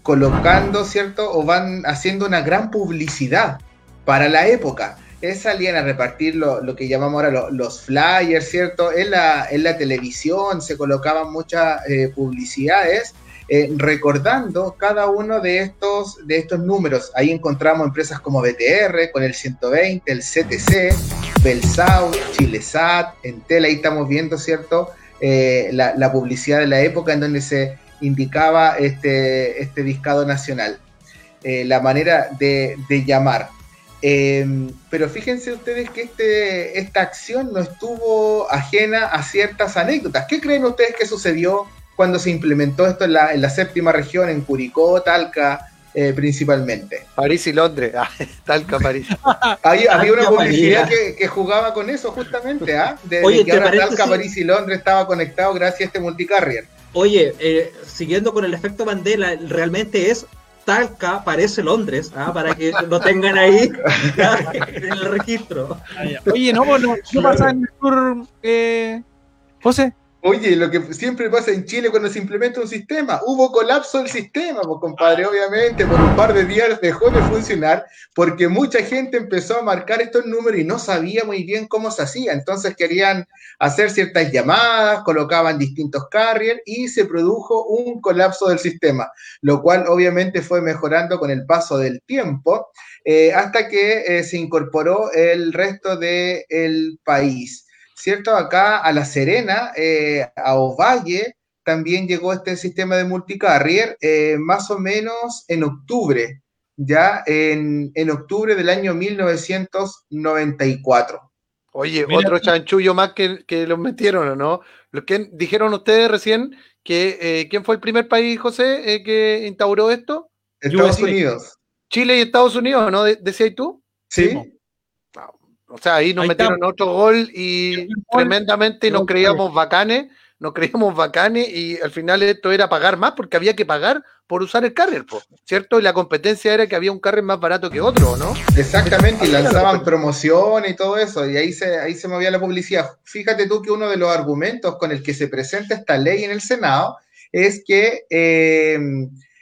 colocando, ¿cierto? O van haciendo una gran publicidad para la época. Salían a repartir lo, que llamamos ahora los flyers, ¿cierto? En la, en la televisión se colocaban muchas eh, publicidades eh, recordando cada uno de estos, de estos números. Ahí encontramos empresas como BTR con el 120, el CTC, Belsau, Chilesat, Entel, ahí estamos viendo, ¿cierto? Eh, la, publicidad de la época en donde se indicaba este, este discado nacional. Eh, la manera de, llamar. Em, pero fíjense ustedes que este, esta acción no estuvo ajena a ciertas anécdotas. ¿Qué creen ustedes que sucedió cuando se implementó esto en la, séptima región, en Curicó, Talca, eh, principalmente. París y Londres, ah, (laughs) Talca, París. (laughs) había una publicidad que, jugaba con eso justamente, ¿ah? De, que ahora Talca, París y Londres estaba conectado gracias a este multicarrier. Oye, eh, siguiendo con el efecto Mandela, realmente es Talca parece Londres, ¿ah? para que lo tengan ahí (laughs) en el registro. Oye, no, no, no pasa en el sur, eh, José. Oye, lo que siempre pasa en Chile cuando se implementa un sistema, hubo colapso del sistema, pues compadre, obviamente, por un par de días dejó de funcionar porque mucha gente empezó a marcar estos números y no sabía muy bien cómo se hacía. Entonces querían hacer ciertas llamadas, colocaban distintos carriers y se produjo un colapso del sistema, lo cual obviamente fue mejorando con el paso del tiempo eh, hasta que eh, se incorporó el resto del país. ¿Cierto? Acá a La Serena, eh, a Ovalle, también llegó este sistema de multicarrier eh, más o menos en octubre, ya en, octubre del año 1994. Oye, otro chanchullo más que, que los metieron, ¿o no? Lo que dijeron ustedes recién que eh, ¿quién fue el primer país, José, que instauró esto? Estados Unidos. Chile y Estados Unidos, ¿no? ¿Decías tú? Sí. O sea, ahí nos metieron otro gol y tremendamente nos creíamos bacanes, nos creíamos bacanes y al final esto era pagar más porque había que pagar por usar el carrier, ¿cierto? Y la competencia era que había un carrier más barato que otro, ¿no? Exactamente, y lanzaban promociones y todo eso, y ahí se, ahí se movía la publicidad. Fíjate tú que uno de los argumentos con el que se presenta esta ley en el Senado es que eh,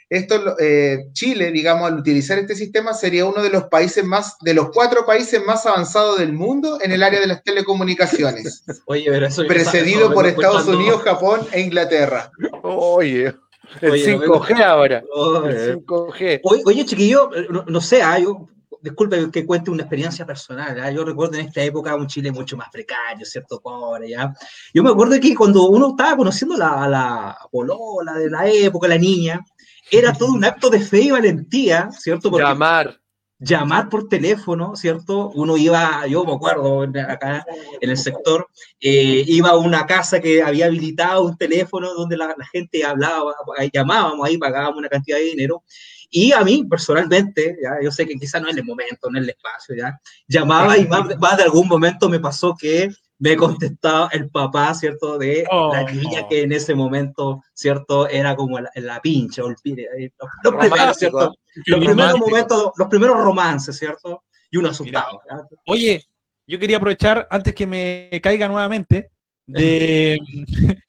esto, eh, Chile, digamos, al utilizar este sistema, sería uno de los países más, de los cuatro países más avanzados del mundo en el área de las telecomunicaciones. (laughs) Oye, pero eso precedido por Estados Unidos, Japón e Inglaterra. Oye. El 5G ahora. Oye, 5G. Oye, chiquillo, no, sé, ah, yo, disculpe que cuente una experiencia personal. ¿ah? Yo recuerdo en esta época un Chile mucho más precario, ¿cierto? Pobre, ¿ya? Yo me acuerdo que cuando uno estaba conociendo a la, la polola de la época, la niña, era todo un acto de fe y valentía, ¿cierto? llamar. Llamar por teléfono, ¿cierto? Uno iba, yo me acuerdo acá en el sector, eh, iba a una casa que había habilitado un teléfono donde la, gente hablaba, llamábamos ahí, pagábamos una cantidad de dinero. Y a mí, personalmente, ¿ya? yo sé que quizá no es el momento, no es el espacio, ¿ya? llamaba y más, más de algún momento me pasó que me contestaba el papá, ¿cierto? De la niña que en ese momento, ¿cierto? Era como la, la pincha, eh, los, primeros, ¿cierto? Los primeros momentos, los primeros romances, ¿cierto? Y uno asustado. Oye, yo quería aprovechar, antes que me caiga nuevamente, de, (laughs)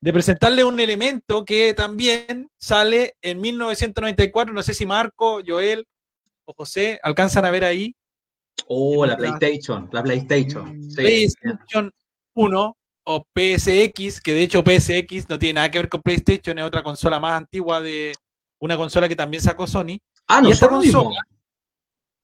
de presentarle un elemento que también sale en 1994, no sé si Marco, Joel o José alcanzan a ver ahí, Oh, la PlayStation, la PlayStation. Mm, PlayStation 1 o PSX, que de hecho PSX no tiene nada que ver con PlayStation, es otra consola más antigua de una consola que también sacó Sony. Ah, no, esta consola.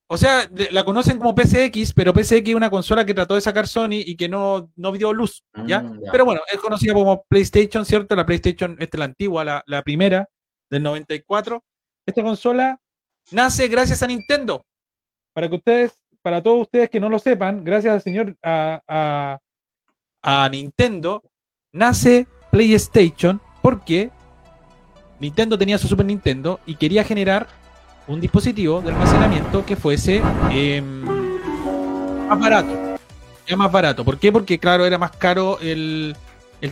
O sea, la conocen como PSX, pero PSX es una consola que trató de sacar Sony y que no, no vio luz, ¿ya? Mm, pero bueno, es conocida como PlayStation, ¿cierto? La PlayStation, esta es la antigua, la, la primera, del 94. Esta consola nace gracias a Nintendo. Para que ustedes para todos ustedes que no lo sepan, gracias al señor a, Nintendo, nace PlayStation porque Nintendo tenía su Super Nintendo y quería generar un dispositivo de almacenamiento que fuese em, más barato. Ya más barato. ¿Por qué? Porque, claro, era más caro el,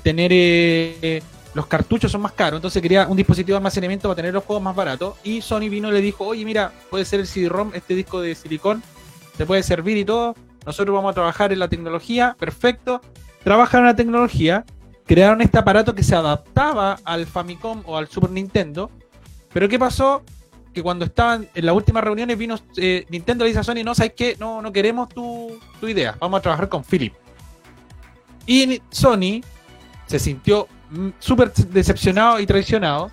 tener. Eh, los cartuchos son más caros, entonces quería un dispositivo de almacenamiento para tener los juegos más baratos. Y Sony vino y le dijo: Oye, mira, puede ser el CD-ROM, este disco de silicón, te puede servir y todo. Nosotros vamos a trabajar en la tecnología, perfecto. Trabajan en la tecnología crearon este aparato que se adaptaba al Famicom o al Super Nintendo. Pero ¿qué pasó? Que cuando estaban en las últimas reuniones vino eh, Nintendo le dice a Sony, no, ¿sabes qué? No, no queremos tu, tu idea, vamos a trabajar con Philip. Y Sony se sintió mm, súper decepcionado y traicionado.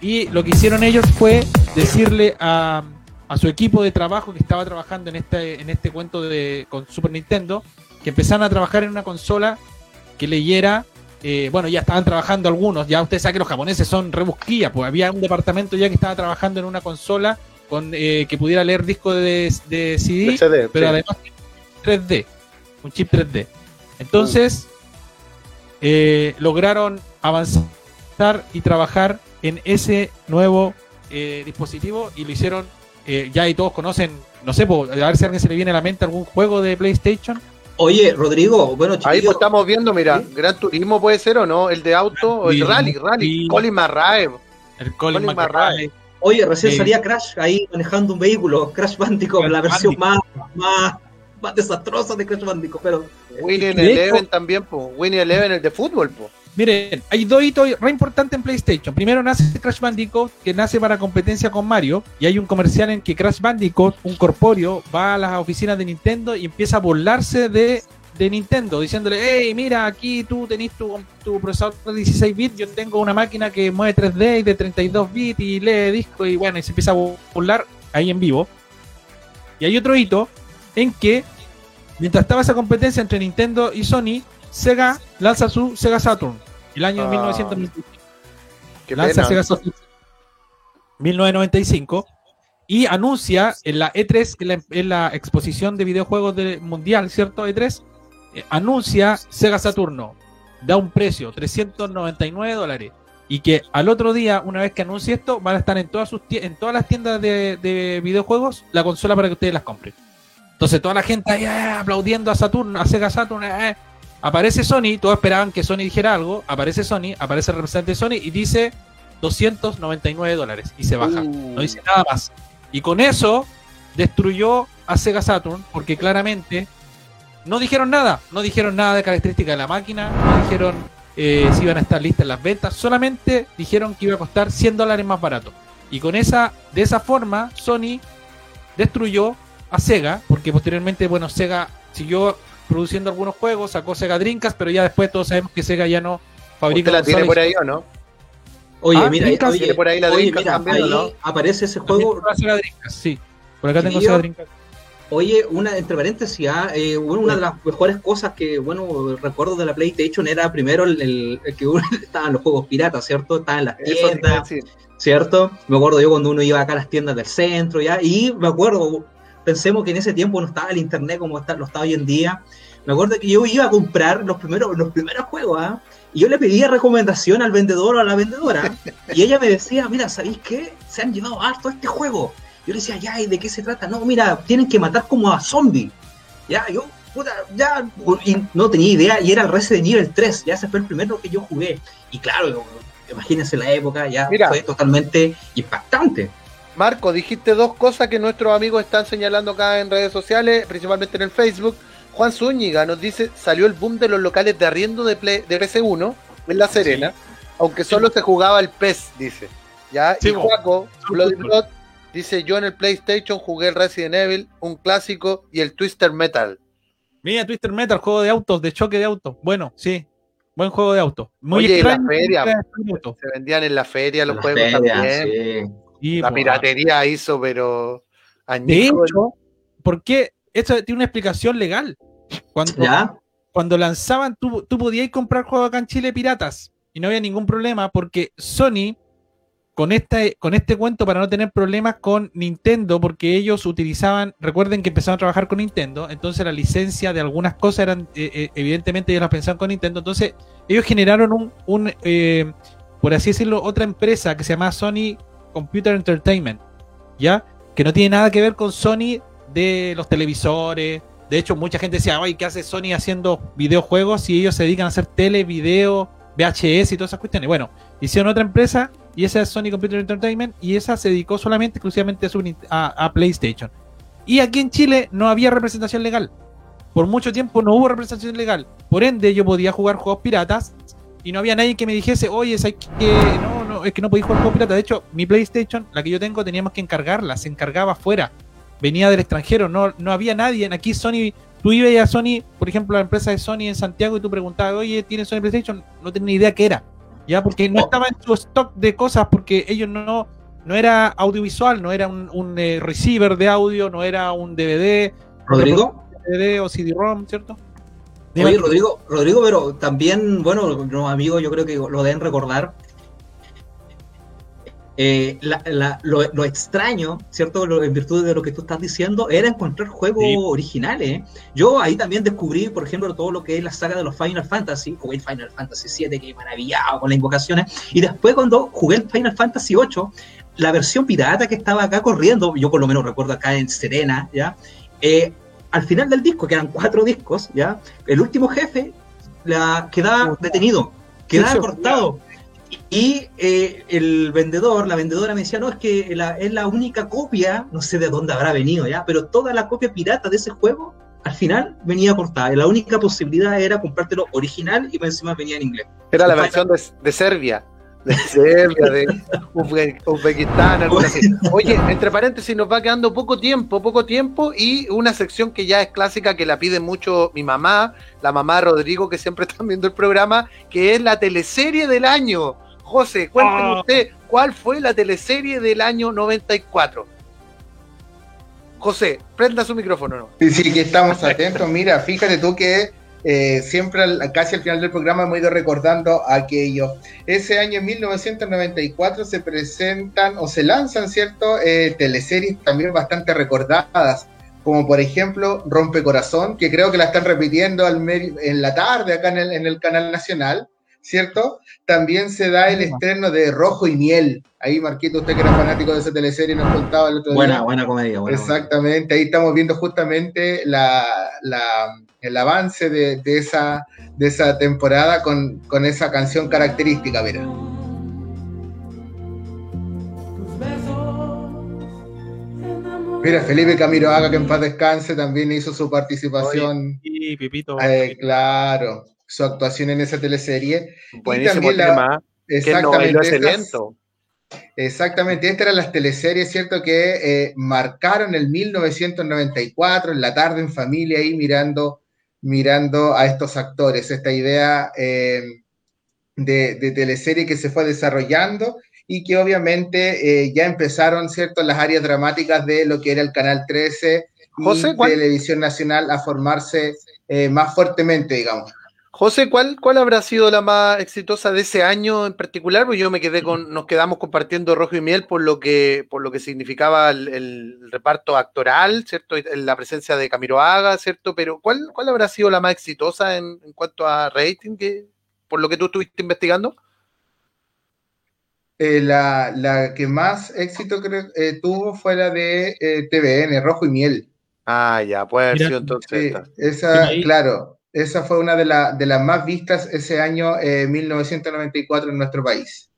Y lo que hicieron ellos fue decirle a, a su equipo de trabajo que estaba trabajando en este, en este cuento de, con Super Nintendo, que empezaron a trabajar en una consola que leyera, eh, bueno, ya estaban trabajando algunos, ya ustedes saben que los japoneses son rebusquillas, pues había un departamento ya que estaba trabajando en una consola con eh, que pudiera leer disco de, de CD, De CD, pero sí. además 3D, un chip 3D. Entonces, eh, lograron avanzar y trabajar en ese nuevo eh, dispositivo y lo hicieron, eh, ya y todos conocen, no sé, po, a ver si a alguien se le viene a la mente algún juego de PlayStation. Oye, Rodrigo, bueno, Ahí chiquillo, pues estamos viendo, mira, ¿Sí? Gran Turismo puede ser o no, el de auto, o el rally, rally, sí. Colin McRae. El Colin Colin McRae. oye, recién Sí. salía Crash ahí manejando un vehículo, Crash Bandicoot, Crash la versión más, Bandicoot. más, más desastrosa de Crash Bandicoot, pero Winnie Eleven también, pues. Winnie Eleven, el de fútbol, pues. Miren, hay dos hitos re importantes en PlayStation. Primero nace Crash Bandicoot, que nace para competencia con Mario, y hay un comercial en que Crash Bandicoot, un corpóreo, va a las oficinas de Nintendo y empieza a burlarse de, de Nintendo, diciéndole, hey, mira, aquí tú tenés tu, tu procesador de 16 bits, yo tengo una máquina que mueve 3D y de 32 bits y lee disco, y bueno, y se empieza a burlar ahí en vivo. Y hay otro hito en que, mientras estaba esa competencia entre Nintendo y Sony, Sega lanza su Sega Saturn, el año Ah. 1995 Qué lanza pena. Sega Saturn 1995 y anuncia en la E3, que es la, en la exposición de videojuegos de- mundial, ¿cierto? E3, eh, anuncia Sega Saturno, da un precio, 399 dólares. Y que al otro día, una vez que anuncie esto, van a estar en todas, sus en todas las tiendas de, de videojuegos la consola para que ustedes las compren. Entonces toda la gente ahí ah, aplaudiendo a Saturn, a Sega Saturn. ah, ah. Aparece Sony, todos esperaban que Sony dijera algo. Aparece Sony, aparece el representante de Sony y dice 299 dólares y se baja. No dice nada más. Y con eso destruyó a Sega Saturn porque claramente no dijeron nada. No dijeron nada de características de la máquina, no dijeron eh, si iban a estar listas las ventas, solamente dijeron que iba a costar 100 dólares más barato. Y con esa, de esa forma, Sony destruyó a Sega, porque posteriormente, bueno, Sega siguió produciendo algunos juegos, sacó Sega Dreamcast, pero ya después todos sabemos que Sega ya no fabrica ¿Usted la tiene por ahí o no? Oye, Ah, mira, Dreamcast, oye, tiene por ahí la oye, mira, también, ahí ¿o no? aparece ese juego. Sega Dreamcast, sí. Por acá tengo. Sega Dreamcast. Oye, una entre paréntesis, ah, eh, bueno, una de las mejores cosas que, bueno, recuerdo de la PlayStation era primero el, el- el que uno, (laughs) estaban los juegos piratas, ¿cierto? Estaban en las tiendas. ¿cierto? Me acuerdo yo cuando uno iba acá a las tiendas del centro, ¿ya? Y me acuerdo, pensemos que en ese tiempo no estaba el internet como está, lo está hoy en día. Me acuerdo que yo iba a comprar los primeros, los primeros juegos, ¿ah? Y yo le pedía recomendación al vendedor o a la vendedora. (laughs) y ella me decía, mira, ¿sabéis qué? Se han llevado harto este juego. Yo le decía, ya, ¿y de qué se trata? No, mira, tienen que matar como a zombies. Ya, yo, puta, ya, y no tenía idea, y era el Resident Evil 3, ya ese fue el primero que yo jugué. Y claro, imagínense la época, ya Mira. fue totalmente impactante. Marco, dijiste dos cosas que nuestros amigos están señalando acá en redes sociales, principalmente en el Facebook. Juan Zúñiga nos dice, salió el boom de los locales de arriendo de, Play- de PC1 en La Serena, aunque solo se jugaba el PES, dice. ¿Ya? Sí, y. Juaco, Bloody. Blood, dice, yo en el PlayStation jugué el Resident Evil, un clásico, y el Twister Metal. Mira, Twister Metal, juego de autos, de choque de autos. Bueno, sí. Buen juego de autos. Muy Oye, y la feria. Se vendían en la feria los La juegos feria, también. Sí. La pues, piratería hizo, pero... De hecho, ¿por qué? Esto tiene una explicación legal. Cuando, ¿Ya? cuando lanzaban, tú, tú podías comprar juegos acá en Chile piratas y no había ningún problema porque Sony, con este, con este cuento para no tener problemas con Nintendo, porque ellos utilizaban, recuerden que empezaron a trabajar con Nintendo, entonces la licencia de algunas cosas eran, eh, eh, evidentemente ellos las pensaban con Nintendo, entonces ellos generaron un, un eh, por así decirlo, otra empresa que se llama Sony Computer Entertainment, ¿ya? Que no tiene nada que ver con Sony de los televisores. De hecho, mucha gente decía, oye, ¿qué hace Sony haciendo videojuegos si ellos se dedican a hacer tele, video, VHS y todas esas cuestiones? Bueno, hicieron otra empresa y esa es Sony Computer Entertainment y esa se dedicó solamente, exclusivamente a, PlayStation. Y aquí en Chile no había representación legal. Por mucho tiempo no hubo representación legal. Por ende, yo podía jugar juegos piratas y no había nadie que me dijese, oye, es que no, no, es que no podía jugar juego pirata. De hecho, mi PlayStation, la que yo tengo, teníamos que encargarla, se encargaba afuera, venía del extranjero, no, no había nadie. Aquí Sony, tú ibas a Sony, por ejemplo, la empresa de Sony en Santiago, y tú preguntabas, oye, ¿tienes Sony PlayStation? No tenía ni idea qué era, ya, porque no estaba en su stock de cosas, porque ellos no, no era audiovisual, no era un, eh, receiver de audio, no era un DVD. ¿Rodrigo? DVD o CD-ROM, ¿cierto? Oye, Rodrigo, Rodrigo, pero también, bueno, los amigos yo creo que lo deben recordar. Eh, lo, extraño, ¿cierto? en virtud de lo que tú estás diciendo, era encontrar juegos originales. Yo ahí también descubrí, por ejemplo, todo lo que es la saga de los Final Fantasy, jugué el Final Fantasy VII, que maravillado con las invocaciones, y después cuando jugué el Final Fantasy VIII, la versión pirata que estaba acá corriendo, yo por lo menos recuerdo acá en Serena, ¿ya? Eh, al final del disco, que eran cuatro discos, ¿ya? El último jefe la, quedaba detenido, quedaba cortado. Y eh, el vendedor, la vendedora me decía, no, es que es la única copia, no sé de dónde habrá venido ya, pero toda la copia pirata de ese juego, al final venía cortada. Y la única posibilidad era comprártelo original y encima venía en inglés. Era la versión de Serbia de Serbia, de Uzbekistán, así. Oye, entre paréntesis, nos va quedando poco tiempo, poco tiempo, y una sección que ya es clásica, que la pide mucho mi mamá, la mamá Rodrigo, que siempre están viendo el programa, que es la teleserie del año. José, cuéntenos ah. usted, ¿cuál fue la teleserie del año 94? José, prenda su micrófono. ¿no? Sí, sí, que estamos atentos. Mira, fíjate tú que eh, siempre casi al final del programa hemos ido recordando aquello. Ese año, en 1994, se presentan o se lanzan, ¿cierto? Eh, teleseries también bastante recordadas, como por ejemplo Rompe Corazón, que creo que la están repitiendo al en la tarde acá en el, en el canal nacional. ¿Cierto? También se da el estreno de Rojo y Miel. Ahí, Marquito, usted que era fanático de esa teleserie, nos contaba el otro día. Buena, buena comedia. Exactamente, ahí estamos viendo justamente la, el avance de, esa, de esa temporada con, esa canción característica, mira. Mira, Felipe Camiroaga, que en paz descanse, también hizo su participación. Sí, Pipito. Eh, claro su actuación en esa teleserie. Buenísimo y tema, exactamente, Exactamente, estas eran las teleseries, ¿cierto? Que eh, marcaron el 1994, en la tarde en familia, ahí mirando, mirando a estos actores, esta idea eh, de, teleserie que se fue desarrollando y que obviamente eh, ya empezaron, ¿cierto?, las áreas dramáticas de lo que era el Canal 13 y Televisión Nacional a formarse más fuertemente, digamos. José, ¿cuál, ¿cuál habrá sido la más exitosa de ese año en particular? Pues yo me quedé con, nos quedamos compartiendo Rojo y Miel por lo que, por lo que significaba el, reparto actoral, ¿cierto? La presencia de Camiroaga, ¿cierto? Pero ¿cuál, cuál habrá sido la más exitosa en, cuanto a rating, que, por lo que tú estuviste investigando? Eh, la, que más éxito eh, tuvo fue la de eh, TVN, Rojo y Miel. Ah, ya, puede haber sido entonces. esa, claro, esa fue una de, de las más vistas ese año, eh, 1994, en nuestro país.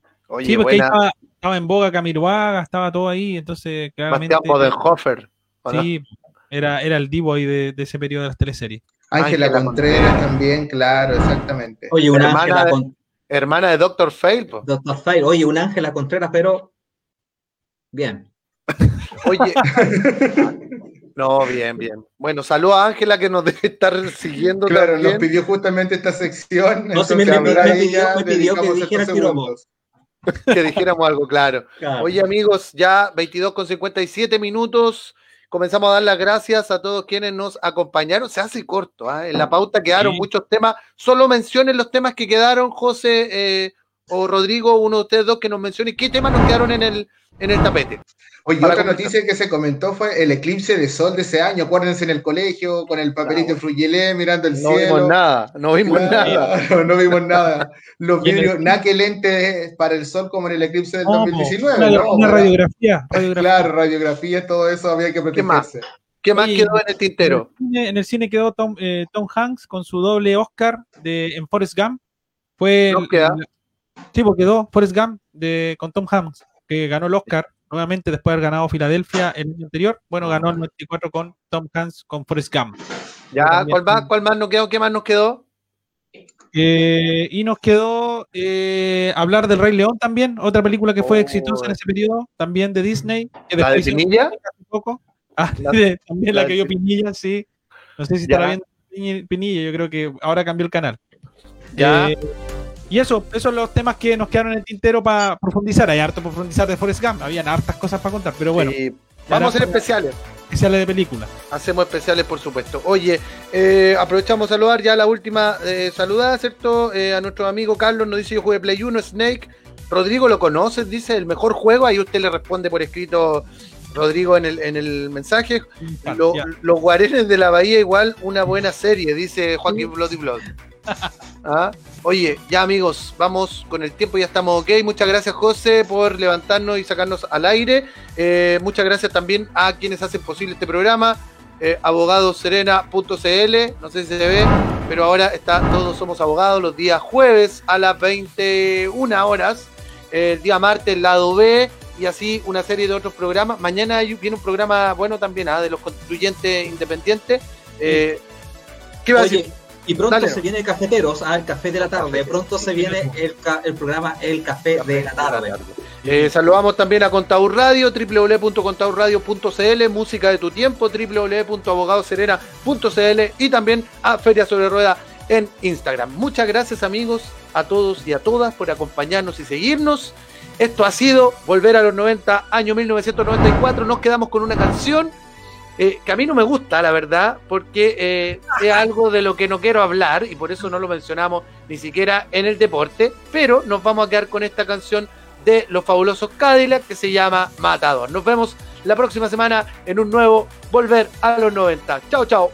sí, porque estaba, en boga Camiroaga, estaba todo ahí, entonces claramente... Bastián Sí, era, era el divo ahí de, ese periodo de las teleseries. Ángela Contreras también, claro, exactamente. Oye, una hermana, de, hermana de Doctor Fail. Doctor Fail, oye, una Ángela Contreras, pero bien. Oye, (laughs) No, bien, bien. Bueno, saludo a Ángela que nos (laughs) debe estar siguiendo. Claro, nos pidió justamente esta sección. No, me, pidió, que dijera (laughs) que dijéramos algo, claro. Oye, amigos, ya 22 con 57 minutos. Comenzamos a dar las gracias a todos quienes nos acompañaron. Se hace corto, ¿ah? en la pauta quedaron muchos temas. Solo mencionen los temas que quedaron, José eh, o Rodrigo, uno de ustedes dos que nos mencionen qué temas nos quedaron en el, en el tapete. Oye, otra noticia que se comentó fue el eclipse de sol de ese año. Acuérdense en el colegio, con el papelito de mirando el cielo. No vimos nada, no vimos nada. (laughs) no vimos nada. Los (laughs) vídeos, nada que lentes para el sol como en el eclipse del 2019. Una, ¿no? una (laughs) radiografía, Claro, radiografía, todo eso había que protegerse. ¿Qué más, quedó en el tintero? En el cine, quedó Tom, eh, Tom, Hanks con su doble Oscar de, en Forrest Gump. Fue. ¿No queda? Sí, porque quedó Forrest Gump de, con Tom Hanks, que ganó el Oscar nuevamente después de haber ganado Filadelfia el año anterior. Bueno, ganó el 94 con Tom Hanks con Forrest Gump. Ya, ¿cuál más, ¿cuál más nos quedó? ¿Qué más nos quedó? Eh, y nos quedó eh, hablar del Rey León también, otra película que fue Oh. exitosa en ese periodo, también de Disney. Que ¿La de Pinilla? hace poco. (laughs) Ah, La- de- también la, la que de vio Pinilla, sí. No sé si estará viendo Pinilla, yo creo que ahora cambió el canal. Ya. Eh, y eso, esos son los temas que nos quedaron en el tintero para profundizar. Hay harto profundizar de Forrest Gump, habían hartas cosas para contar, pero bueno, Sí. Vamos a hacer especiales. especiales de película. Hacemos especiales, por supuesto. Oye, eh, aprovechamos a saludar ya la última eh, saludada, ¿cierto? Eh, a nuestro amigo Carlos nos dice: Yo jugué Play 1, Snake. Rodrigo lo conoces, dice el mejor juego. Ahí usted le responde por escrito, Rodrigo, en el, en el mensaje. Lo- los Guarenes de la Bahía, igual una buena serie, dice Joaquín Bloody Blood. (laughs) ¿Ah? Oye, ya amigos, vamos con el tiempo, ya estamos ok. Muchas gracias, José, por levantarnos y sacarnos al aire. Eh, muchas gracias también a quienes hacen posible este programa. Eh, abogadoserena.cl, no sé si se ve, pero ahora está Todos Somos Abogados los días jueves a las 21 horas, el día martes lado B y así una serie de otros programas. Mañana viene un programa bueno también ah, de los constituyentes independientes. Eh, ¿Qué va a Oye, decir? Y pronto Dale. se viene Cafeteros, ah, el café de la tarde. Pronto se viene el, ca- el programa El Café de la tarde. Eh, saludamos también a Contaur Radio, www.contaurradio.cl, música de tu tiempo, www.abogadoserena.cl y también a Feria sobre Rueda en Instagram. Muchas gracias amigos a todos y a todas por acompañarnos y seguirnos. Esto ha sido Volver a los 90, año 1994. Nos quedamos con una canción eh, que a mí no me gusta, la verdad, porque eh, es algo de lo que no quiero hablar y por eso no lo mencionamos ni siquiera en el deporte, pero nos vamos a quedar con esta canción de los fabulosos Cadillac que se llama Matador. Nos vemos la próxima semana en un nuevo Volver a los 90. Chao, chao.